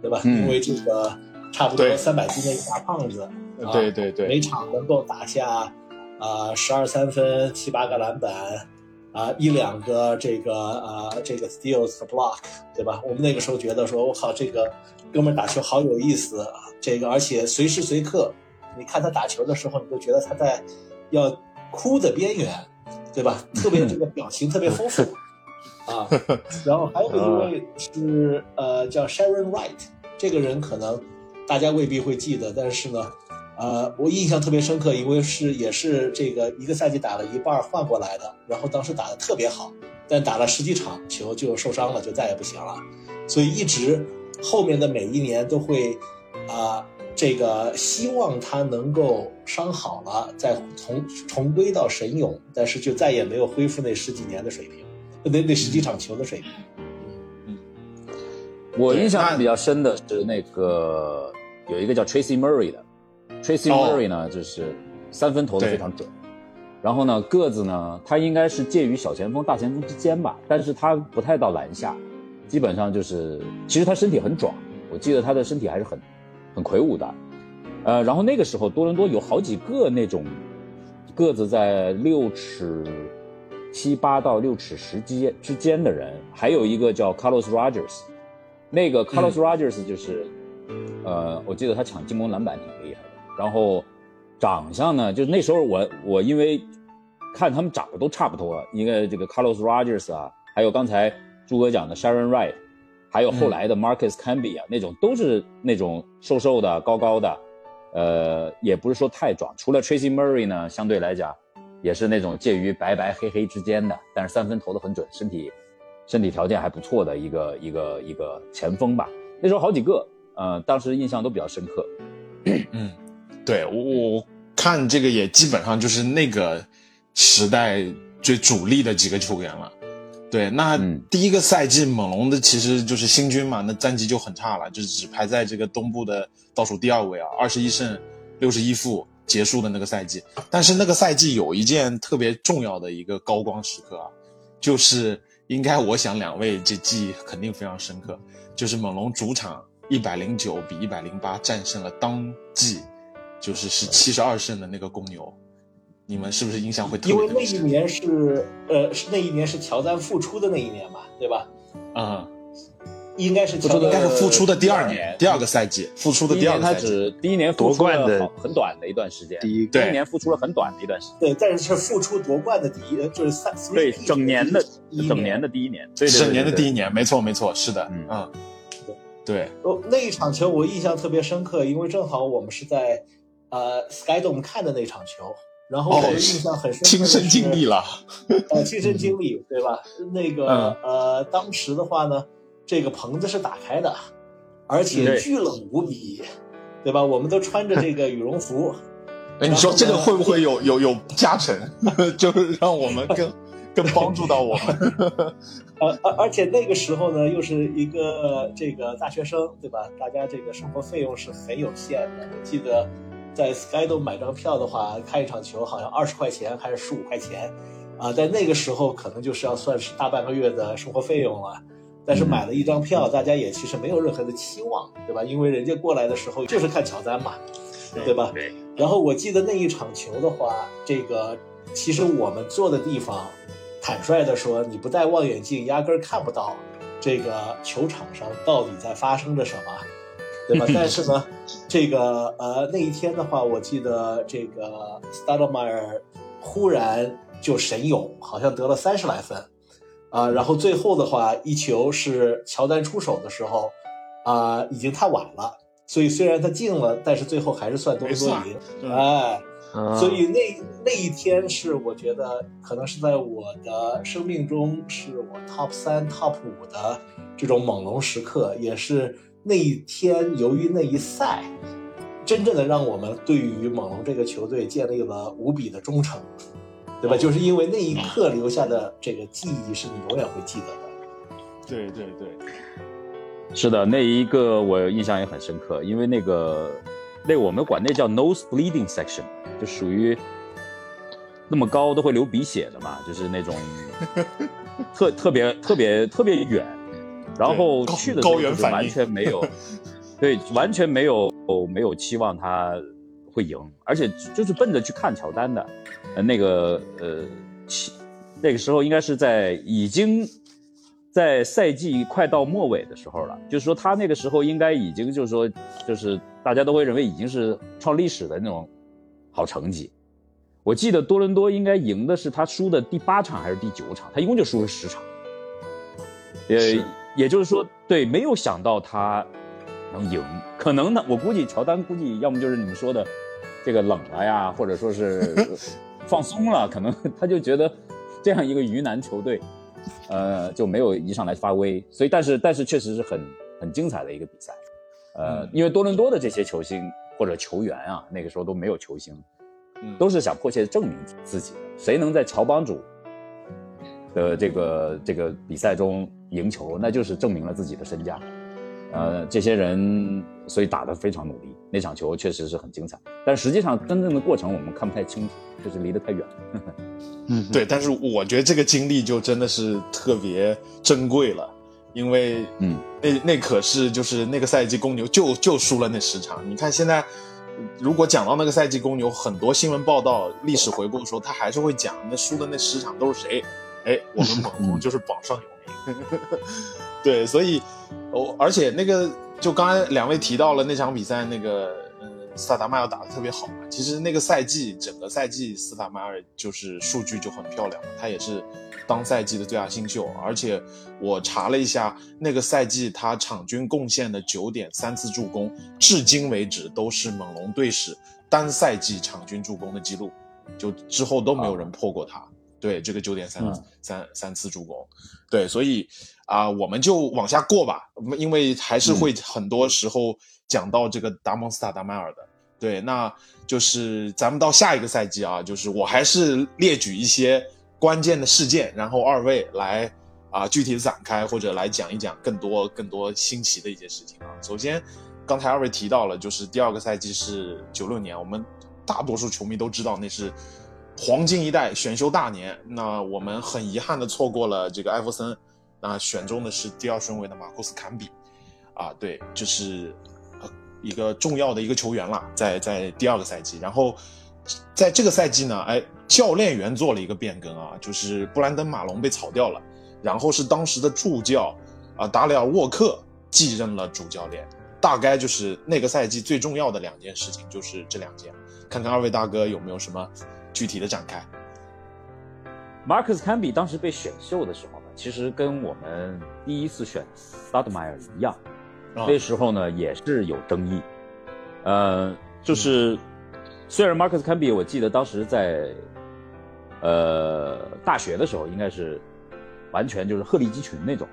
对吧？嗯因为这个差不多对三百斤的一大胖子，啊对对对每场能够打下啊十二三分、七八个篮板啊一两个这个啊这个 steals 和 block，对吧？我们那个时候觉得说，我靠，这个哥们儿打球好有意思啊！这个而且随时随刻，你看他打球的时候，你就觉得他在要哭的边缘，对吧？特别这个表情特别丰富啊。然后还有一位是呃叫 Sharon Wright，这个人可能大家未必会记得，但是呢，呃，我印象特别深刻，因为是也是这个一个赛季打了一半换过来的，然后当时打得特别好，但打了十几场球就受伤了，就再也不行了，所以一直后面的每一年都会啊、这个希望他能够伤好了，再重重归到神勇，但是就再也没有恢复那十几年的水平，那那十几场球的水平。嗯我印象比较深的是那个有一个叫 Tracy Murray 的，Tracy 哦。Murray 呢就是三分投的非常准，然后呢个子呢他应该是介于小前锋、大前锋之间吧，但是他不太到篮下，基本上就是其实他身体很壮，我记得他的身体还是很很魁梧的，呃，然后那个时候多伦多有好几个那种个子在六尺七八到六尺十之之间的人，还有一个叫 Carlos Rogers，那个 Carlos Rogers 就是，呃，我记得他抢进攻篮板挺厉害的，然后长相呢，就是那时候我我因为看他们长得都差不多，一个这个 Carlos Rogers 啊，还有刚才朱哥讲的 Sharon Wright，还有后来的 Marcus Camby 啊，那种都是那种瘦瘦的、高高的，呃，也不是说太壮。除了 Tracy Murray 呢，相对来讲也是那种介于白白黑黑之间的，但是三分投的很准，身体身体条件还不错的一个一个一个前锋吧。那时候好几个，呃，当时印象都比较深刻。嗯，对我我看这个也基本上就是那个时代最主力的几个球员了。对，那嗯第一个赛季猛龙的其实就是新军嘛，那战绩就很差了，就只排在这个东部的倒数第二位啊，二十一胜六十一负结束的那个赛季。但是那个赛季有一件特别重要的一个高光时刻啊，就是应该我想两位这记忆肯定非常深刻，就是猛龙主场一百零九比一百零八战胜了当季就是是七十二胜的那个公牛，你们是不是印象会特别因为那一？年是呃是那一年是乔丹复出的那一年嘛，对吧？啊、应该是乔丹应该是复出的第二年年，第二个赛季，复出的第一年他第二个赛季。只。第一年夺冠的很短的一段时间，第一第一年复出了很短的一段时间，对，但是是复出夺冠的第一，就是三整年的第一整年的第一年，对对对整年的第一一年，没错没错，是的，嗯嗯，对，哦，那一场球我印象特别深刻，因为正好我们是在呃 Skydome 看的那场球，然后印象很深亲身经历了，呃，(laughs) 亲身经历，对吧？那个、嗯呃，当时的话呢，这个棚子是打开的，而且巨冷无比，对吧？我们都穿着这个羽绒服，(laughs) 哎，你说这个会不会有有有加成？(laughs) 就是让我们更更帮助到我们。呃，而而且那个时候呢，又是一个这个大学生，对吧？大家这个生活费用是很有限的。我记得在 Skydome 买张票的话，看一场球好像二十块钱还是十五块钱，啊，在那个时候可能就是要算是大半个月的生活费用了。但是买了一张票，大家也其实没有任何的期望，对吧？因为人家过来的时候就是看乔丹嘛，对吧？对。然后我记得那一场球的话，这个其实我们坐的地方，坦率的说，你不戴望远镜压根儿看不到这个球场上到底在发生着什么，对吧？(laughs) 但是呢，这个呃那一天的话，我记得这个 s t a d m e r 忽然就神勇，好像得了三十来分。啊，然后最后的话，一球是乔丹出手的时候，啊，已经太晚了，所以虽然他进了，但是最后还是算多伦多赢，哎，所以那那一天是我觉得可能是在我的生命中是我 top 三 top 五的这种猛龙时刻，也是那一天由于那一赛，真正的让我们对于猛龙这个球队建立了无比的忠诚。对吧？就是因为那一刻留下的这个记忆，是你永远会记得的。对对对，是的，那一个我印象也很深刻，因为那个那我们管那叫 nose bleeding section，就属于那么高都会流鼻血的嘛，就是那种 (laughs) 特特别特别特别远，然后去的时候就是完全没有，(laughs) 对，完全没有没有期望他会赢，而且就是奔着去看乔丹的。呃，那个呃，那个时候应该是在已经在赛季快到末尾的时候了，就是说他那个时候应该已经就是说，就是大家都会认为已经是创历史的那种好成绩。我记得多伦多应该赢的是他输的第八场还是第九场，他一共就输了十场。呃，也就是说，对，没有想到他能赢，可能呢，我估计乔丹估计要么就是你们说的这个冷了呀，(laughs) 或者说是。(laughs) 放松了，可能他就觉得这样一个鱼腩球队，呃，就没有一上来发威。所以，但是，但是确实是很很精彩的一个比赛。呃，因为多伦多的这些球星或者球员啊，那个时候都没有球星，都是想迫切证明自己。谁能在乔帮主的这个这个比赛中赢球，那就是证明了自己的身价。呃，这些人所以打得非常努力，那场球确实是很精彩。但实际上，真正的过程我们看不太清楚，就是离得太远。嗯，(laughs) 对。但是我觉得这个经历就真的是特别珍贵了，因为嗯，那那可是就是那个赛季公牛就就输了那十场。你看现在，如果讲到那个赛季公牛，很多新闻报道、历史回顾的时候，他还是会讲那输的那十场都是谁？哎，我们猛龙 (laughs) 就是榜上有名。(laughs) 对，所以。哦，而且那个，就刚才两位提到了那场比赛，那个，嗯，斯塔达迈尔打得特别好嘛。其实那个赛季，整个赛季斯塔迈尔就是数据就很漂亮，他也是当赛季的最佳新秀。而且我查了一下，那个赛季他场均贡献的九点三次助攻，至今为止都是猛龙队史单赛季场均助攻的记录，就之后都没有人破过他。对，这个九点三三三次助攻，对，所以。啊，我们就往下过吧，因为还是会很多时候讲到这个达蒙斯塔达迈尔的。对，那就是咱们到下一个赛季啊，就是我还是列举一些关键的事件，然后二位来啊具体的展开或者来讲一讲更多更多新奇的一些事情啊。首先，刚才二位提到了，就是第二个赛季是九六年，我们大多数球迷都知道那是黄金一代选秀大年，那我们很遗憾的错过了这个艾弗森。那选中的是第二顺位的马库斯坎比，啊，对，就是一个重要的一个球员了，在在第二个赛季，然后在这个赛季呢，哎，教练员做了一个变更啊，就是布兰登马龙被炒掉了，然后是当时的助教啊达里尔沃克继任了主教练，大概就是那个赛季最重要的两件事情就是这两件，看看二位大哥有没有什么具体的展开。马克斯坎比当时被选秀的时候呢。其实跟我们第一次选斯塔德迈尔一样，那时候呢也是有争议，呃，就是虽然马克斯坎比，我记得当时在呃大学的时候应该是完全就是鹤立鸡群那种，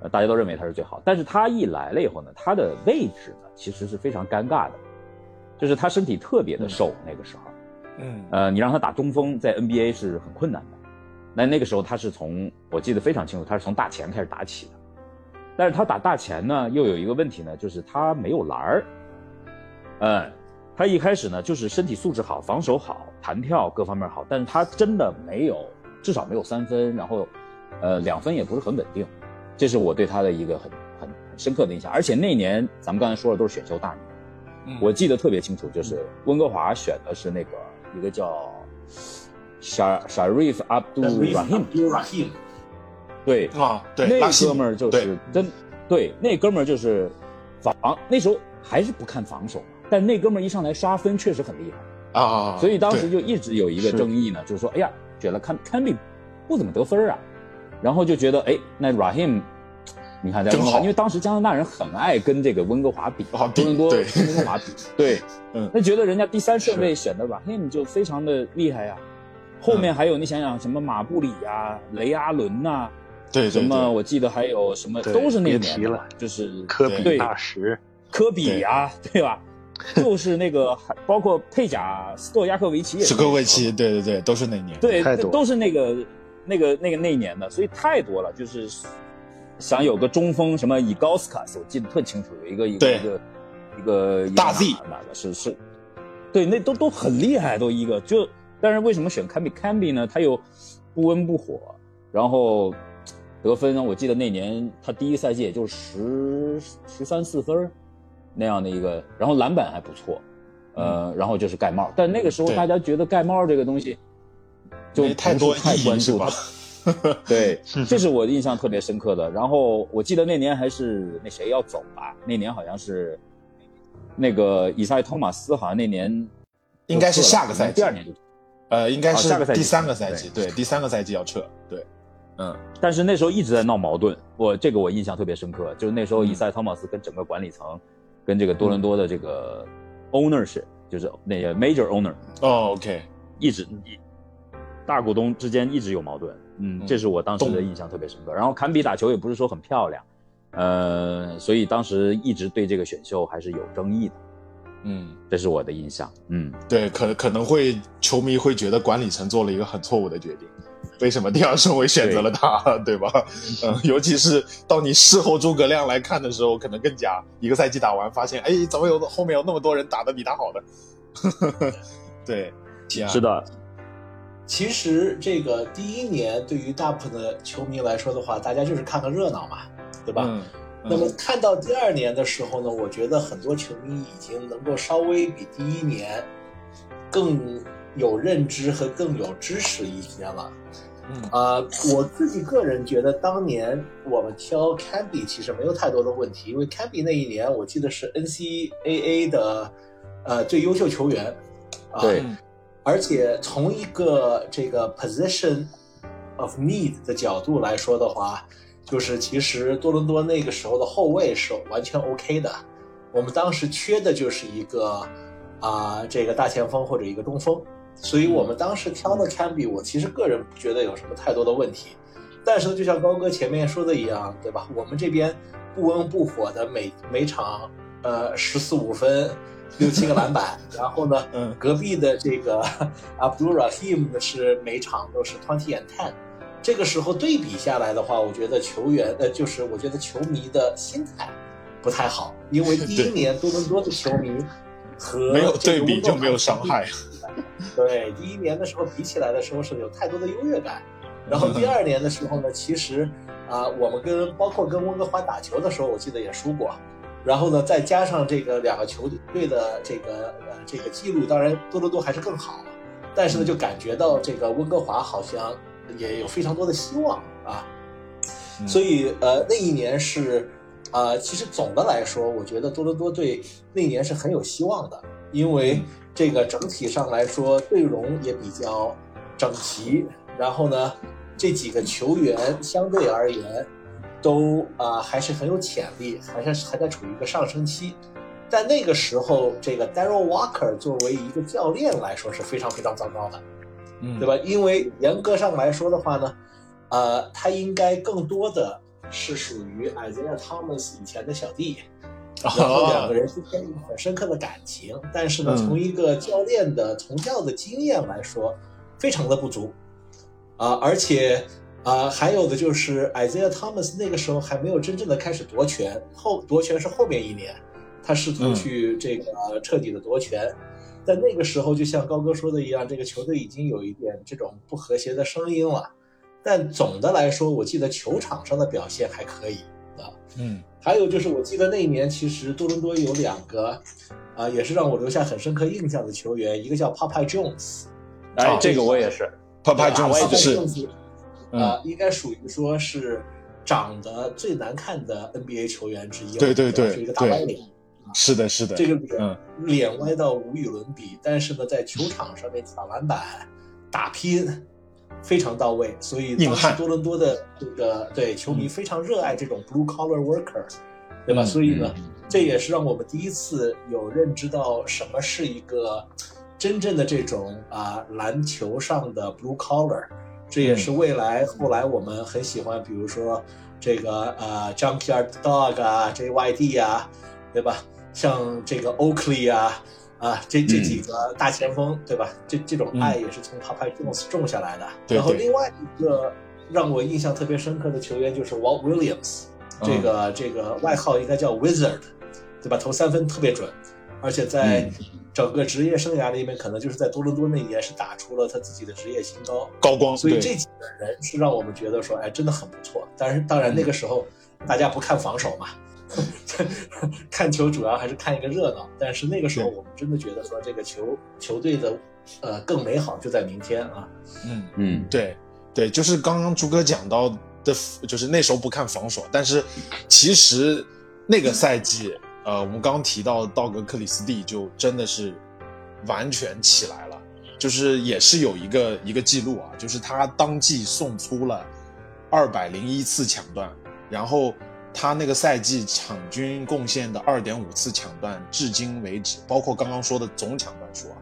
呃，大家都认为他是最好，但是他一来了以后呢，他的位置呢其实是非常尴尬的，就是他身体特别的瘦，那个时候，嗯，呃，你让他打中锋在 NBA 是很困难的。那那个时候他是从我记得非常清楚，他是从大前开始打起的，但是他打大前呢，又有一个问题呢，就是他没有篮儿。嗯，他一开始呢就是身体素质好，防守好，弹跳各方面好，但是他真的没有，至少没有三分，然后，呃，两分也不是很稳定，这是我对他的一个很很很深刻的印象。而且那年咱们刚才说的都是选秀大年。嗯我记得特别清楚，就是温哥华选的是那个一个叫 Shar Sharif Abdul Rahim，Rahim，对，啊，对，那哥们儿就是真，对，那哥们儿就是防，那时候还是不看防守嘛，但那哥们儿一上来刷分确实很厉害，啊，所以当时就一直有一个争议呢，就是说，哎呀，觉得看 Camby 不怎么得分啊，然后就觉得，哎，那 Rahim。你看在温哥华，因为当时加拿大人很爱跟这个温哥华比，啊比多伦多对。跟温哥华比，(laughs) 对，嗯。那觉得人家第三顺位选的 Rahim 就非常的厉害呀、后面还有你想想什么马布里呀、雷阿伦呐、什么对。对对，我记得还有什么都是那别年的提了。就是科比对。大师，科比呀、对。吧？就是那个包括佩贾斯托亚科维奇也是史科维奇，对对对，都是那年，对，都是那个那个那个那一年的，所以太多了。就是想有个中锋什么以高斯卡斯，我记得特清楚，有一个一个一个一个大 Z 哪个是是，对，那都都很厉害，都一个就。但是为什么选 Camby Camby 呢？他又不温不火，然后得分呢？我记得那年他第一赛季也就十十三四分儿那样的一个，然后篮板还不错，呃，然后就是盖帽。但那个时候大家觉得盖帽这个东西就没太多太关注它。(laughs) 对，这是我印象特别深刻的。然后我记得那年还是那谁要走吧，那年好像是那个以赛托马斯，好像那年应该是下个赛季。第二年就。呃，应该是下个赛季是第三个赛季，对，第三个赛季要撤，对，嗯，但是那时候一直在闹矛盾，我这个我印象特别深刻，就是那时候嗯。以赛·托马斯跟整个管理层，跟这个多伦多的这个 ownership，就是那个 major owner，哦，OK，一直一大股东之间一直有矛盾，嗯，嗯这是我当时的印象特别深刻。然后坎比打球也不是说很漂亮，呃，所以当时一直对这个选秀还是有争议的，嗯，这是我的印象，嗯，对，可可能会球迷会觉得管理层做了一个很错误的决定，为什么第二顺位选择了他，对吧？嗯，尤其是到你事后诸葛亮来看的时候，可能更加一个赛季打完，发现哎，怎么有后面有那么多人打得比他好的？(laughs) 对，是的，其实这个第一年对于大部分的球迷来说的话，大家就是看个热闹嘛，对吧？嗯，那么看到第二年的时候呢，我觉得很多球迷已经能够稍微比第一年更有认知和更有知识一些了。嗯。呃，我自己个人觉得，当年我们挑 Camby 其实没有太多的问题，因为 Camby 那一年我记得是 NCAA 的呃最优秀球员，啊、对。嗯而且从一个这个 position of need 的角度来说的话，就是其实多伦多那个时候的后卫是完全 OK 的。我们当时缺的就是一个啊、这个大前锋或者一个中锋，所以我们当时挑的 Camby，我其实个人不觉得有什么太多的问题。但是呢，就像高哥前面说的一样，对吧？我们这边不温不火的每每场呃十四五分，六七个篮板，(laughs) 然后呢，嗯隔壁的这个 (laughs) Abdul Rahim 呢是每场都是 twenty and ten。这个时候对比下来的话，我觉得球员呃，就是我觉得球迷的心态不太好，因为 (laughs) 第一年多伦多的球迷和没有对比就没有伤害。对，第一年的时候比起来的时候是有太多的优越感，然后第二年的时候呢，其实啊、我们跟包括跟温哥华打球的时候，我记得也输过。然后呢，再加上这个两个球队的这个呃这个记录，当然多伦多还是更好，但是呢，就感觉到这个温哥华好像也有非常多的希望啊。嗯。所以呃，那一年是，呃，其实总的来说，我觉得多伦多队那一年是很有希望的，因为这个整体上来说队容也比较整齐，然后呢，这几个球员相对而言都啊、呃还是很有潜力，还是还在处于一个上升期。但那个时候，这个 Darryl Walker 作为一个教练来说是非常非常糟糕的。嗯，对吧？因为严格上来说的话呢，呃，他应该更多的是属于 Isaiah Thomas 以前的小弟，然后两个人之间有很深刻的感情，但是呢，嗯从一个教练的从教的经验来说，非常的不足。啊，而且啊，还有的就是 Isaiah Thomas 那个时候还没有真正的开始夺权，后夺权是后面一年，他试图去这个彻底的夺权。在那个时候，就像高哥说的一样，这个球队已经有一点这种不和谐的声音了。但总的来说，我记得球场上的表现还可以啊。嗯，还有就是，我记得那一年其实多伦多有两个啊，也是让我留下很深刻印象的球员，一个叫 Popeye Jones，哎，这个我也是，Popeye Jones 是啊，应该属于说是长得最难看的 NBA 球员之一，对对对，是一个大歪脸。是的，是的，这个脸脸歪到无与伦比，但是呢，在球场上面抢篮板、打拼非常到位，所以当时多伦多的这个对球迷非常热爱这种 blue collar worker，对吧？所以呢，这也是让我们第一次有认知到什么是一个真正的这种啊篮球上的 blue collar，这也是未来后来我们很喜欢，比如说这个呃 junkyard dog 啊，JYD 啊，对吧？像这个 Oakley 啊，啊，这这几个大前锋，对吧？这这种爱也是从 Papa Jones 种下来的。然后另外一个让我印象特别深刻的球员就是 Walt Williams，这个这个外号应该叫 Wizard，对吧？投三分特别准，而且在整个职业生涯里面，可能就是在多伦多那年是打出了他自己的职业新高，高光。所以这几个人是让我们觉得说，哎，真的很不错。但是当然那个时候大家不看防守嘛。(laughs) 看球主要还是看一个热闹，但是那个时候我们真的觉得说这个球球队的呃更美好就在明天啊。嗯嗯，对对，就是刚刚朱哥讲到的，就是那时候不看防守，但是其实那个赛季呃，我们刚提到道格克里斯蒂就真的是完全起来了，就是也是有一个一个记录啊，就是他当季送出了二百零一次抢断，然后。他那个赛季场均贡献的二点五次抢断，至今为止，包括刚刚说的总抢断数啊，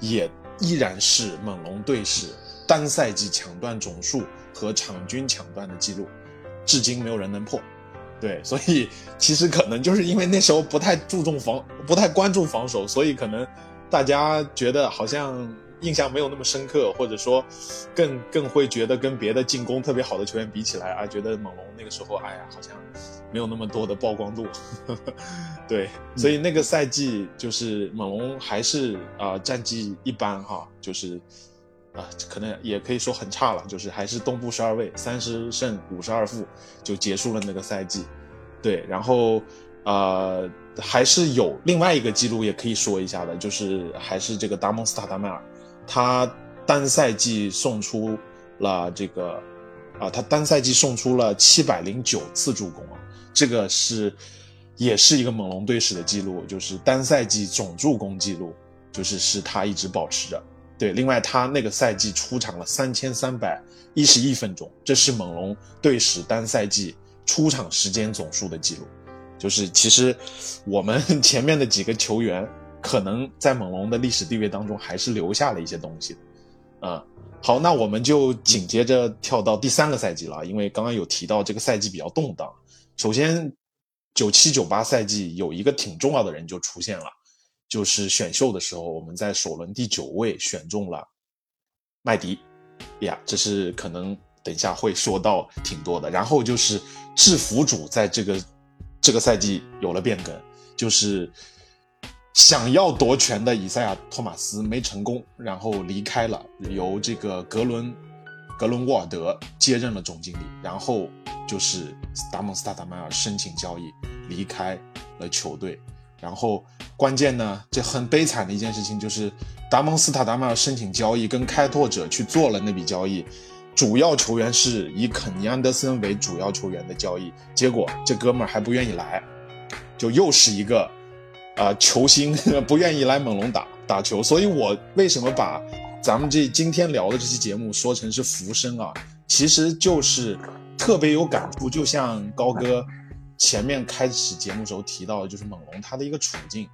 也依然是猛龙队史单赛季抢断总数和场均抢断的记录，至今没有人能破。对，所以其实可能就是因为那时候不太注重防，不太关注防守，所以可能大家觉得好像。印象没有那么深刻，或者说，更更会觉得跟别的进攻特别好的球员比起来啊，觉得猛龙那个时候，哎呀，好像没有那么多的曝光度。(laughs) 对，所以那个赛季就是猛龙还是啊战绩一般哈，就是可能也可以说很差了，就是还是东部十二位，三十胜五十二负就结束了那个赛季。对，然后呃还是有另外一个记录也可以说一下的，就是还是这个达蒙斯塔达迈尔。他单赛季送出了这个，啊，他单赛季送出了七百零九次助攻啊，这个是也是一个猛龙队史的记录，就是单赛季总助攻记录，就是是他一直保持着。对，另外他那个赛季出场了三千三百一十一分钟，这是猛龙队史单赛季出场时间总数的记录。就是其实我们 (laughs) 前面的几个球员。可能在猛龙的历史地位当中，还是留下了一些东西的，啊，好，那我们就紧接着跳到第三个赛季了，因为刚刚有提到这个赛季比较动荡。首先，九七九八赛季有一个挺重要的人就出现了，就是选秀的时候，我们在首轮第九位选中了麦迪，呀，这是可能等一下会说到挺多的。然后就是制服组在这个这个赛季有了变更，就是。想要夺权的以赛亚·托马斯没成功，然后离开了，由这个格伦格伦沃尔德接任了总经理，然后就是达蒙斯塔达迈尔申请交易离开了球队，然后关键呢，这很悲惨的一件事情就是达蒙斯塔达迈尔申请交易，跟开拓者去做了那笔交易，主要球员是以肯尼安德森为主要球员的交易，结果这哥们儿还不愿意来，就又是一个。啊，球星不愿意来猛龙打打球，所以我为什么把咱们这今天聊的这期节目说成是浮生啊？其实就是特别有感触，就像高哥前面开始节目时候提到的，就是猛龙他的一个处境，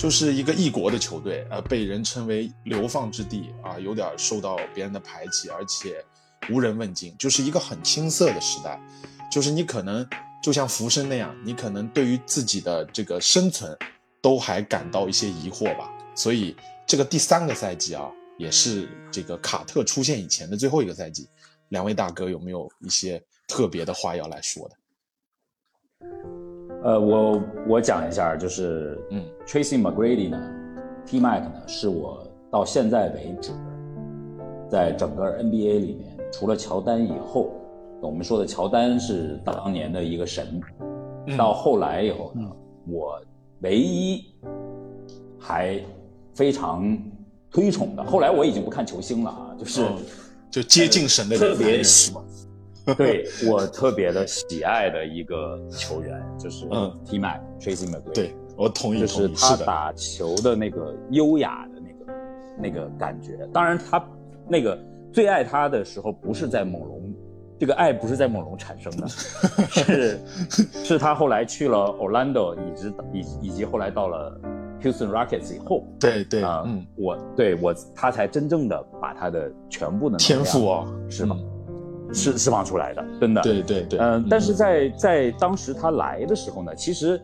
就是一个异国的球队，呃，被人称为流放之地啊，有点受到别人的排挤，而且无人问津，就是一个很青涩的时代，就是你可能就像浮生那样，你可能对于自己的这个生存。都还感到一些疑惑吧，所以这个第三个赛季啊，也是这个卡特出现以前的最后一个赛季。两位大哥有没有一些特别的话要来说的？呃，我我讲一下，就是嗯，Tracy McGrady 呢，T Mac 呢，是我到现在为止，在整个 NBA 里面，除了乔丹以后，我们说的乔丹是当年的一个神，嗯到后来以后呢，我唯一还非常推崇的，后来我已经不看球星了啊，就是。嗯就接近神的特别男人是吗？(laughs) 对我特别的喜爱的一个球员就是嗯。T Mac Tracy McGrady，对，我同意，就是他打球的那个优雅的那个那个感觉。当然，他那个最爱他的时候不是在猛龙，这个爱不是在猛龙产生的，(laughs) 是是他后来去了 Orlando，以及以以及后来到了 Houston Rockets 以后对对，啊，嗯，我对我他才真正的把他的全部的能天赋哦，是吗嗯释释放出来的，真的。对对对，嗯，但是在在当时他来的时候呢，其实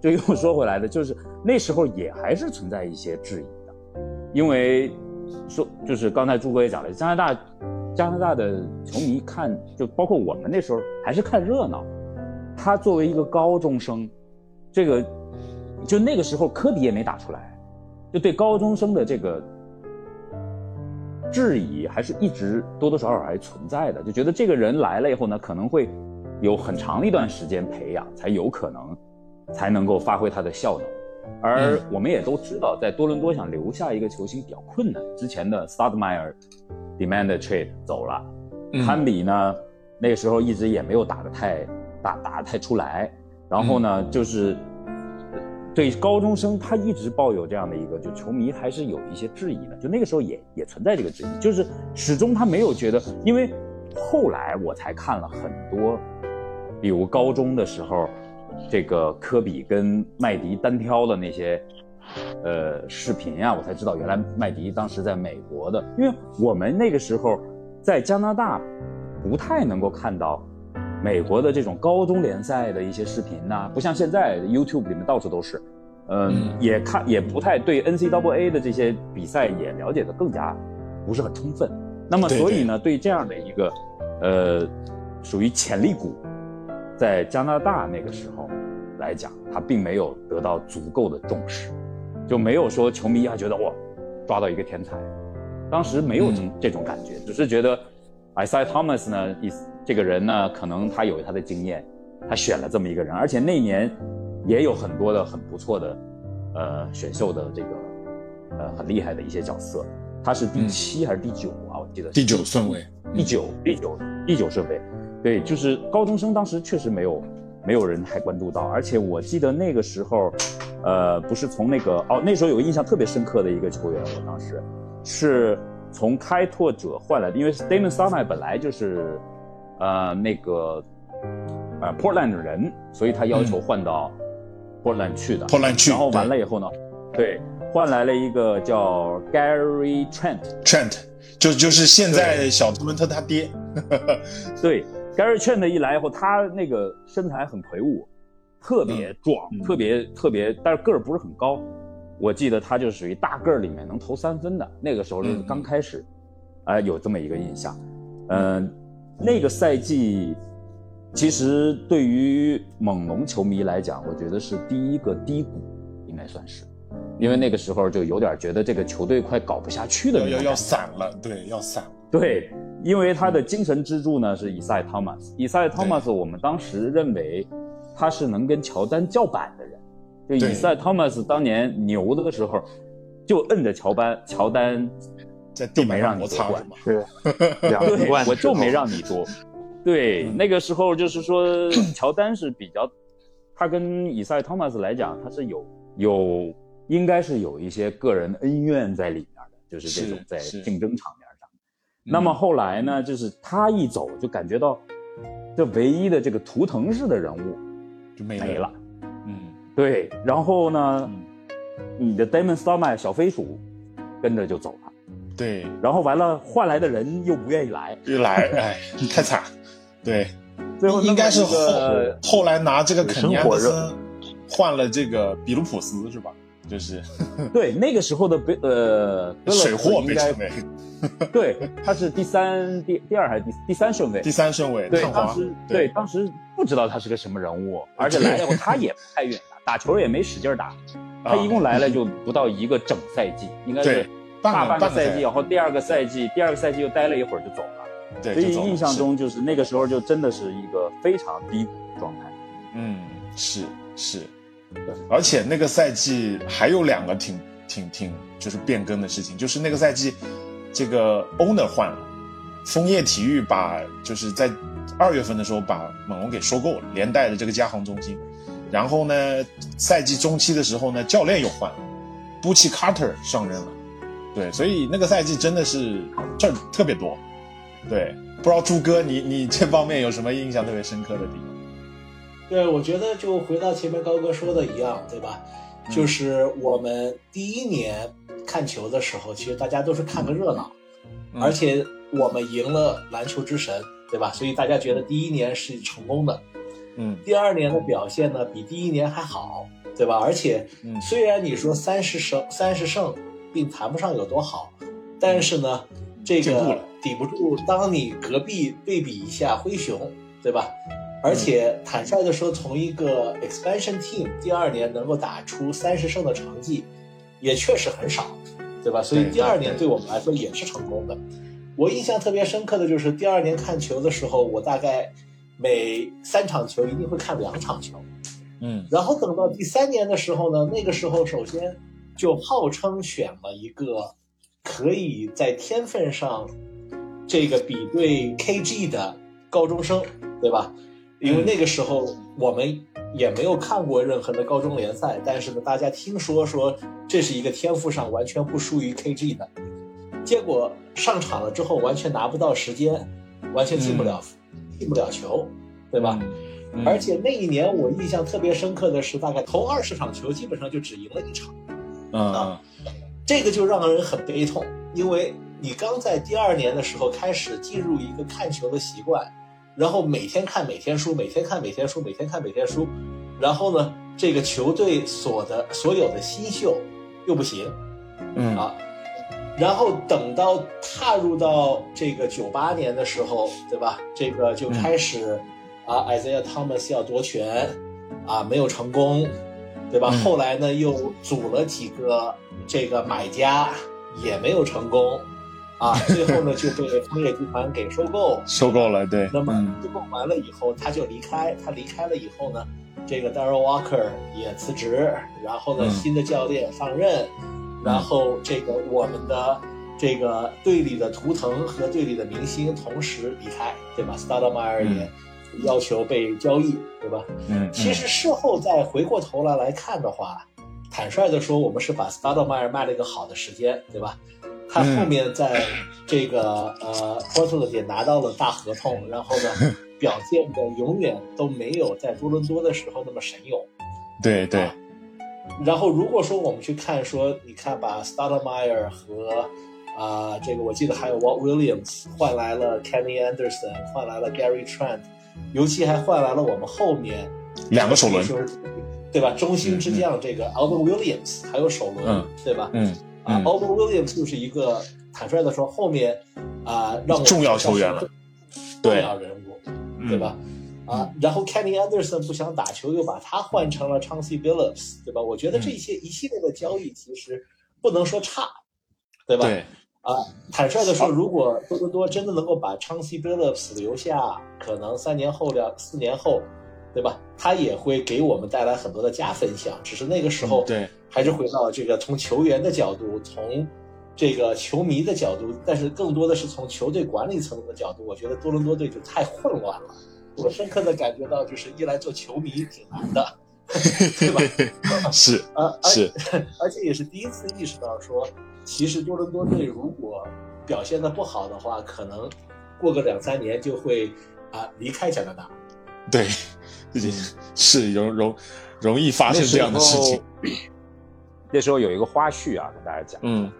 就又说回来的，就是那时候也还是存在一些质疑的，因为说就是刚才朱哥也讲了，加拿大加拿大的球迷看，就包括我们那时候还是看热闹。他作为一个高中生，这个就那个时候科比也没打出来，就对高中生的这个质疑还是一直多多少少还存在的，就觉得这个人来了以后呢，可能会有很长的一段时间培养，才有可能才能够发挥他的效能。而我们也都知道，在多伦多想留下一个球星比较困难。之前的 Stoudemire demand trade 走了，嗯堪比呢那个时候一直也没有打得太打打得太出来，然后呢就是对高中生他一直抱有这样的一个，就球迷还是有一些质疑的，就那个时候也也存在这个质疑，就是始终他没有觉得，因为后来我才看了很多，比如高中的时候，这个科比跟麦迪单挑的那些。呃，视频呀、我才知道原来麦迪当时在美国的，因为我们那个时候在加拿大不太能够看到美国的这种高中联赛的一些视频呐、不像现在 YouTube 里面到处都是，嗯，嗯。也看也不太对 NCAA 的这些比赛也了解的更加不是很充分。那么所以呢，对。这样的一个呃属于潜力股，在加拿大那个时候来讲，他并没有得到足够的重视，就没有说球迷啊觉得哇抓到一个天才，当时没有这、嗯。这种感觉，只是觉得 Isaiah Thomas 呢，意思这个人呢，可能他有他的经验，他选了这么一个人，而且那年也有很多的很不错的呃选秀的这个呃很厉害的一些角色，他是第嗯七还是第九啊？我记得第九顺位，第九，第九，第九顺位，对，就是高中生当时确实没有没有人太关注到，而且我记得那个时候，呃，不是从那个哦，那时候有个印象特别深刻的一个球员，我当时是从开拓者换来的，因为 Damon s a m a 本来就是呃那个呃 Portland 的人，所以他要求换到 Portland 去的。Portland 去然后完了以后呢，对，换来了一个叫 Gary Trent。Trent 就就是现在小特伦特他爹，(laughs) 对，Gary Trent 一来以后，他那个身材很魁梧，特别壮，嗯特别特别，但是个儿不是很高。我记得他就属于大个儿里面能投三分的，那个时候是嗯刚开始，啊、有这么一个印象。嗯、那个赛季，其实对于猛龙球迷来讲，我觉得是第一个低谷，应该算是，因为那个时候就有点觉得这个球队快搞不下去的要要散了，对，要散。了，对，因为他的精神支柱呢是以赛·汤马斯。以赛·汤马斯，我们当时认为他是能跟乔丹叫板的人。就对。以赛·汤马斯当年牛的时候，就摁着乔丹，乔丹在地板 (laughs) 就没让你上摩擦夺是两对冠，我就没让你夺。对，嗯那个时候就是说，乔丹是比较，他跟以赛·汤马斯来讲，他是有有应该是有一些个人恩怨在里面的，就是这种在竞争场面上。嗯那么后来呢，就是他一走，就感觉到这唯一的这个图腾式的人物就没没了。嗯，对，然后呢，你的 Damon s t o r m a 小飞鼠跟着就走了，对，然后完了换来的人又不愿意来，又来，哎，太惨，对，最后应该是后后来拿这个肯尼安德森换了这个比卢普斯是吧？就是。(laughs) 对那个时候的贝呃水货应该被称为，(laughs) 对，他是第三、第第二还是第第三顺位？第三顺位，对，当时对。当时不知道他是个什么人物，(laughs) 而且来了以后他也不太愿意打，打球也没使劲打，他一共来了就不到一个整赛季，应该是大个半个赛季，然后第二个赛季，第二个赛季又待了一会儿就走了，对，所以印象中就是那个时候就真的是一个非常低谷的状态。嗯，是是，而且那个赛季还有两个挺挺挺就是变更的事情，就是那个赛季这个 owner 换了，枫叶体育把就是在二月份的时候把猛龙给收购了，连带的这个嘉航中心，然后呢，赛季中期的时候呢，教练又换了，Bucci Carter 上任了，对，所以那个赛季真的是事儿特别多，对，不知道朱哥你你这方面有什么印象特别深刻的地方？对，我觉得就回到前面高哥说的一样，对吧？就是我们第一年看球的时候，其实大家都是看个热闹，嗯而且我们赢了篮球之神，对吧？所以大家觉得第一年是成功的。嗯第二年的表现呢，比第一年还好，对吧？而且嗯虽然你说三十胜三十胜并谈不上有多好，但是呢，这个抵不住当你隔壁对比一下灰熊，对吧？而且坦率的说，从一个 expansion team 第二年能够打出三十胜的成绩，也确实很少，对吧？所以第二年对对我们来说也是成功的。我印象特别深刻的就是第二年看球的时候，我大概每三场球一定会看两场球，嗯然后等到第三年的时候呢，那个时候首先就号称选了一个可以在天分上这个比对 KG 的高中生，对吧？因为那个时候我们也没有看过任何的高中联赛，但是呢，大家听说说这是一个天赋上完全不输于 KG 的，结果上场了之后完全拿不到时间，完全进不了、进不了球，对吧？嗯而且那一年我印象特别深刻的是，大概头二十场球基本上就只赢了一场，嗯这个就让人很悲痛，因为你刚在第二年的时候开始进入一个看球的习惯，然后每天看每天输，每天看每天输，每天看每天输，然后呢，这个球队所的所有的新秀又不行。嗯。啊，然后等到踏入到这个九八年的时候，对吧？这个就开始、啊，Isaiah Thomas 要夺权啊，没有成功，对吧？嗯。后来呢，又组了几个这个买家，也没有成功。啊，(laughs) 最后呢就被枫叶集团给收购。收购了，对，那么嗯。收购完了以后，他就离开。他离开了以后呢，这个 Darryl Walker 也辞职，然后呢，嗯。新的教练上任，然后这个我们的这个队里的图腾和队里的明星同时离开，对吧？S t a d e m e y e r 嗯。也要求被交易，对吧？嗯，其实事后再回过头来来看的话，坦率的说，我们是把 s t a d e m e y e r 卖了一个好的时间，对吧？他后面在这个、呃 Portland 也拿到了大合同，然后呢，表现的永远都没有在多伦多的时候那么神勇。对对啊，然后如果说我们去看说，你看把 s t a d e m e y e r 和啊、这个我记得还有 Walt Williams 换来了 Kenny Anderson，换来了 Gary Trent，尤其还换来了我们后面两个首轮就是对吧？中兴之将这个 Alvin Williams 还有首轮，嗯对吧？嗯啊嗯，Alvin Williams 就是一个坦率的说，后面啊、让我重要球员了重要人物，嗯对吧？啊，然后 Kenny Anderson 不想打球，又把他换成了 Chauncey Billups，对吧？我觉得嗯这些一系列的交易其实不能说差，对吧？对，啊，坦率的说，如果多伦多真的能够把 Chauncey Billups 留下，可能三年后、两四年后，对吧？他也会给我们带来很多的加分项。只是那个时候，嗯对，还是回到这个从球员的角度，从这个球迷的角度，但是更多的是从球队管理层的角度，我觉得多伦多队就太混乱了。我深刻的感觉到，就是一来做球迷挺难的，(laughs) 对吧？(laughs) 是啊，而是，(laughs) 而且也是第一次意识到说，其实多伦多队如果表现的不好的话，可能过个两三年就会啊离开加拿大。对，是容容容易发生这样的事情。(coughs) 那时候有一个花絮啊，跟大家讲，嗯，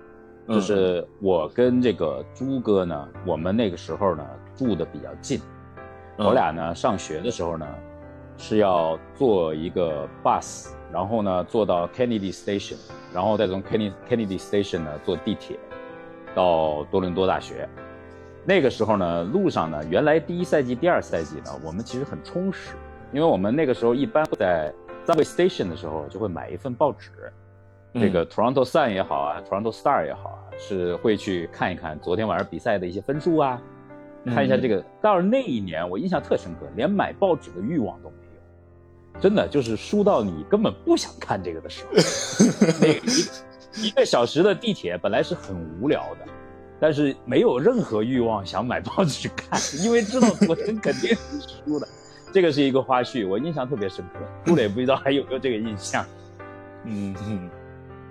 嗯就是我跟这个朱哥呢，我们那个时候呢住的比较近，嗯我俩呢上学的时候呢是要坐一个 bus，然后呢坐到 Kennedy Station，然后再从 Kennedy Kennedy Station 呢坐地铁，到多伦多大学。那个时候呢，路上呢，原来第一赛季、第二赛季呢，我们其实很充实，因为我们那个时候一般会在 subway station 的时候就会买一份报纸，嗯这个 Toronto Sun 也好啊，Toronto Star 也好啊，是会去看一看昨天晚上比赛的一些分数啊，看一下这个。到了那一年，我印象特深刻，连买报纸的欲望都没有，真的就是输到你根本不想看这个的时候。(laughs) 那个一一个小时的地铁本来是很无聊的，但是没有任何欲望想买报纸去看，因为知道昨天肯定是输的。这个是一个花絮，我印象特别深刻。(laughs) 杜磊不知道还有没有这个印象？嗯嗯，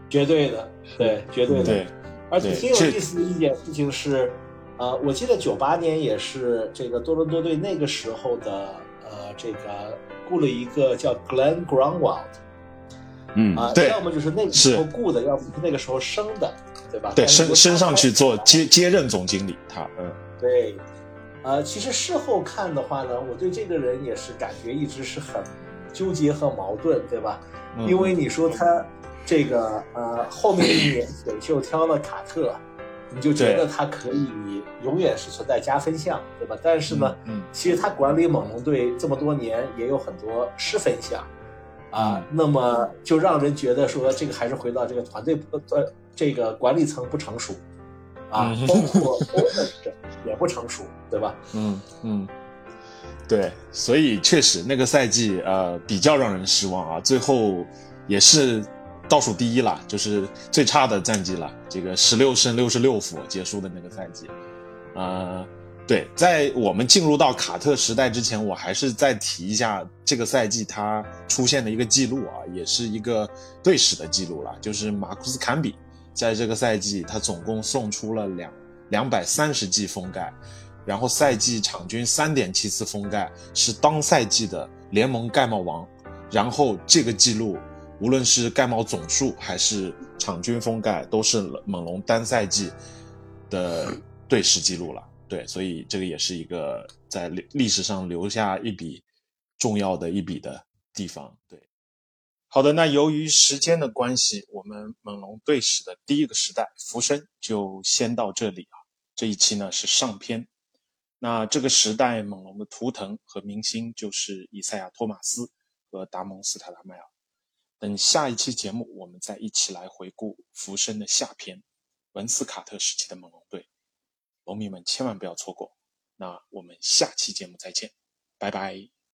绝对的，对，绝对的。对，而且挺有意思的一件事情是，呃，我记得九八年也是这个多伦多队那个时候的，呃，这个雇了一个叫 Glenn Grunwald 嗯啊、对要么就是那个时候雇的，要么是那个时候升的，对吧？对，升升上去做接。接接任总经理，他嗯对，呃，其实事后看的话呢，我对这个人也是感觉一直是很纠结和矛盾，对吧？嗯因为你说他这个呃后面一年选秀挑了卡特，你就觉得他可以永远是存在加分项，对吧？但是呢，嗯其实他管理猛龙队这么多年也有很多失分项啊，嗯那么就让人觉得说这个还是回到这个团队不呃这个管理层不成熟啊，(laughs) 嗯包括 owner 也不成熟，对吧？(laughs) 嗯嗯，对，所以确实那个赛季呃比较让人失望啊，最后也是倒数第一了，就是最差的战绩了，这个十六胜六十六负结束的那个赛季，呃。对，在我们进入到卡特时代之前，我还是再提一下这个赛季他出现的一个记录啊，也是一个队史的记录了，就是马库斯坎比在这个赛季他总共送出了两两百三十记封盖，然后赛季场均三点七次封盖，是当赛季的联盟盖帽王。然后这个记录，无论是盖帽总数还是场均封盖，都是猛龙单赛季的队史记录了。对，所以这个也是一个在历史上留下一笔重要的一笔的地方。对，好的，那由于时间的关系，我们猛龙队史的第一个时代浮生就先到这里啊。这一期呢是上篇，那这个时代猛龙的图腾和明星就是以赛亚·托马斯和达蒙·斯塔拉迈尔。等下一期节目，我们再一起来回顾浮生的下篇——文斯卡特时期的猛龙队。农民们千万不要错过。那我们下期节目再见，拜拜。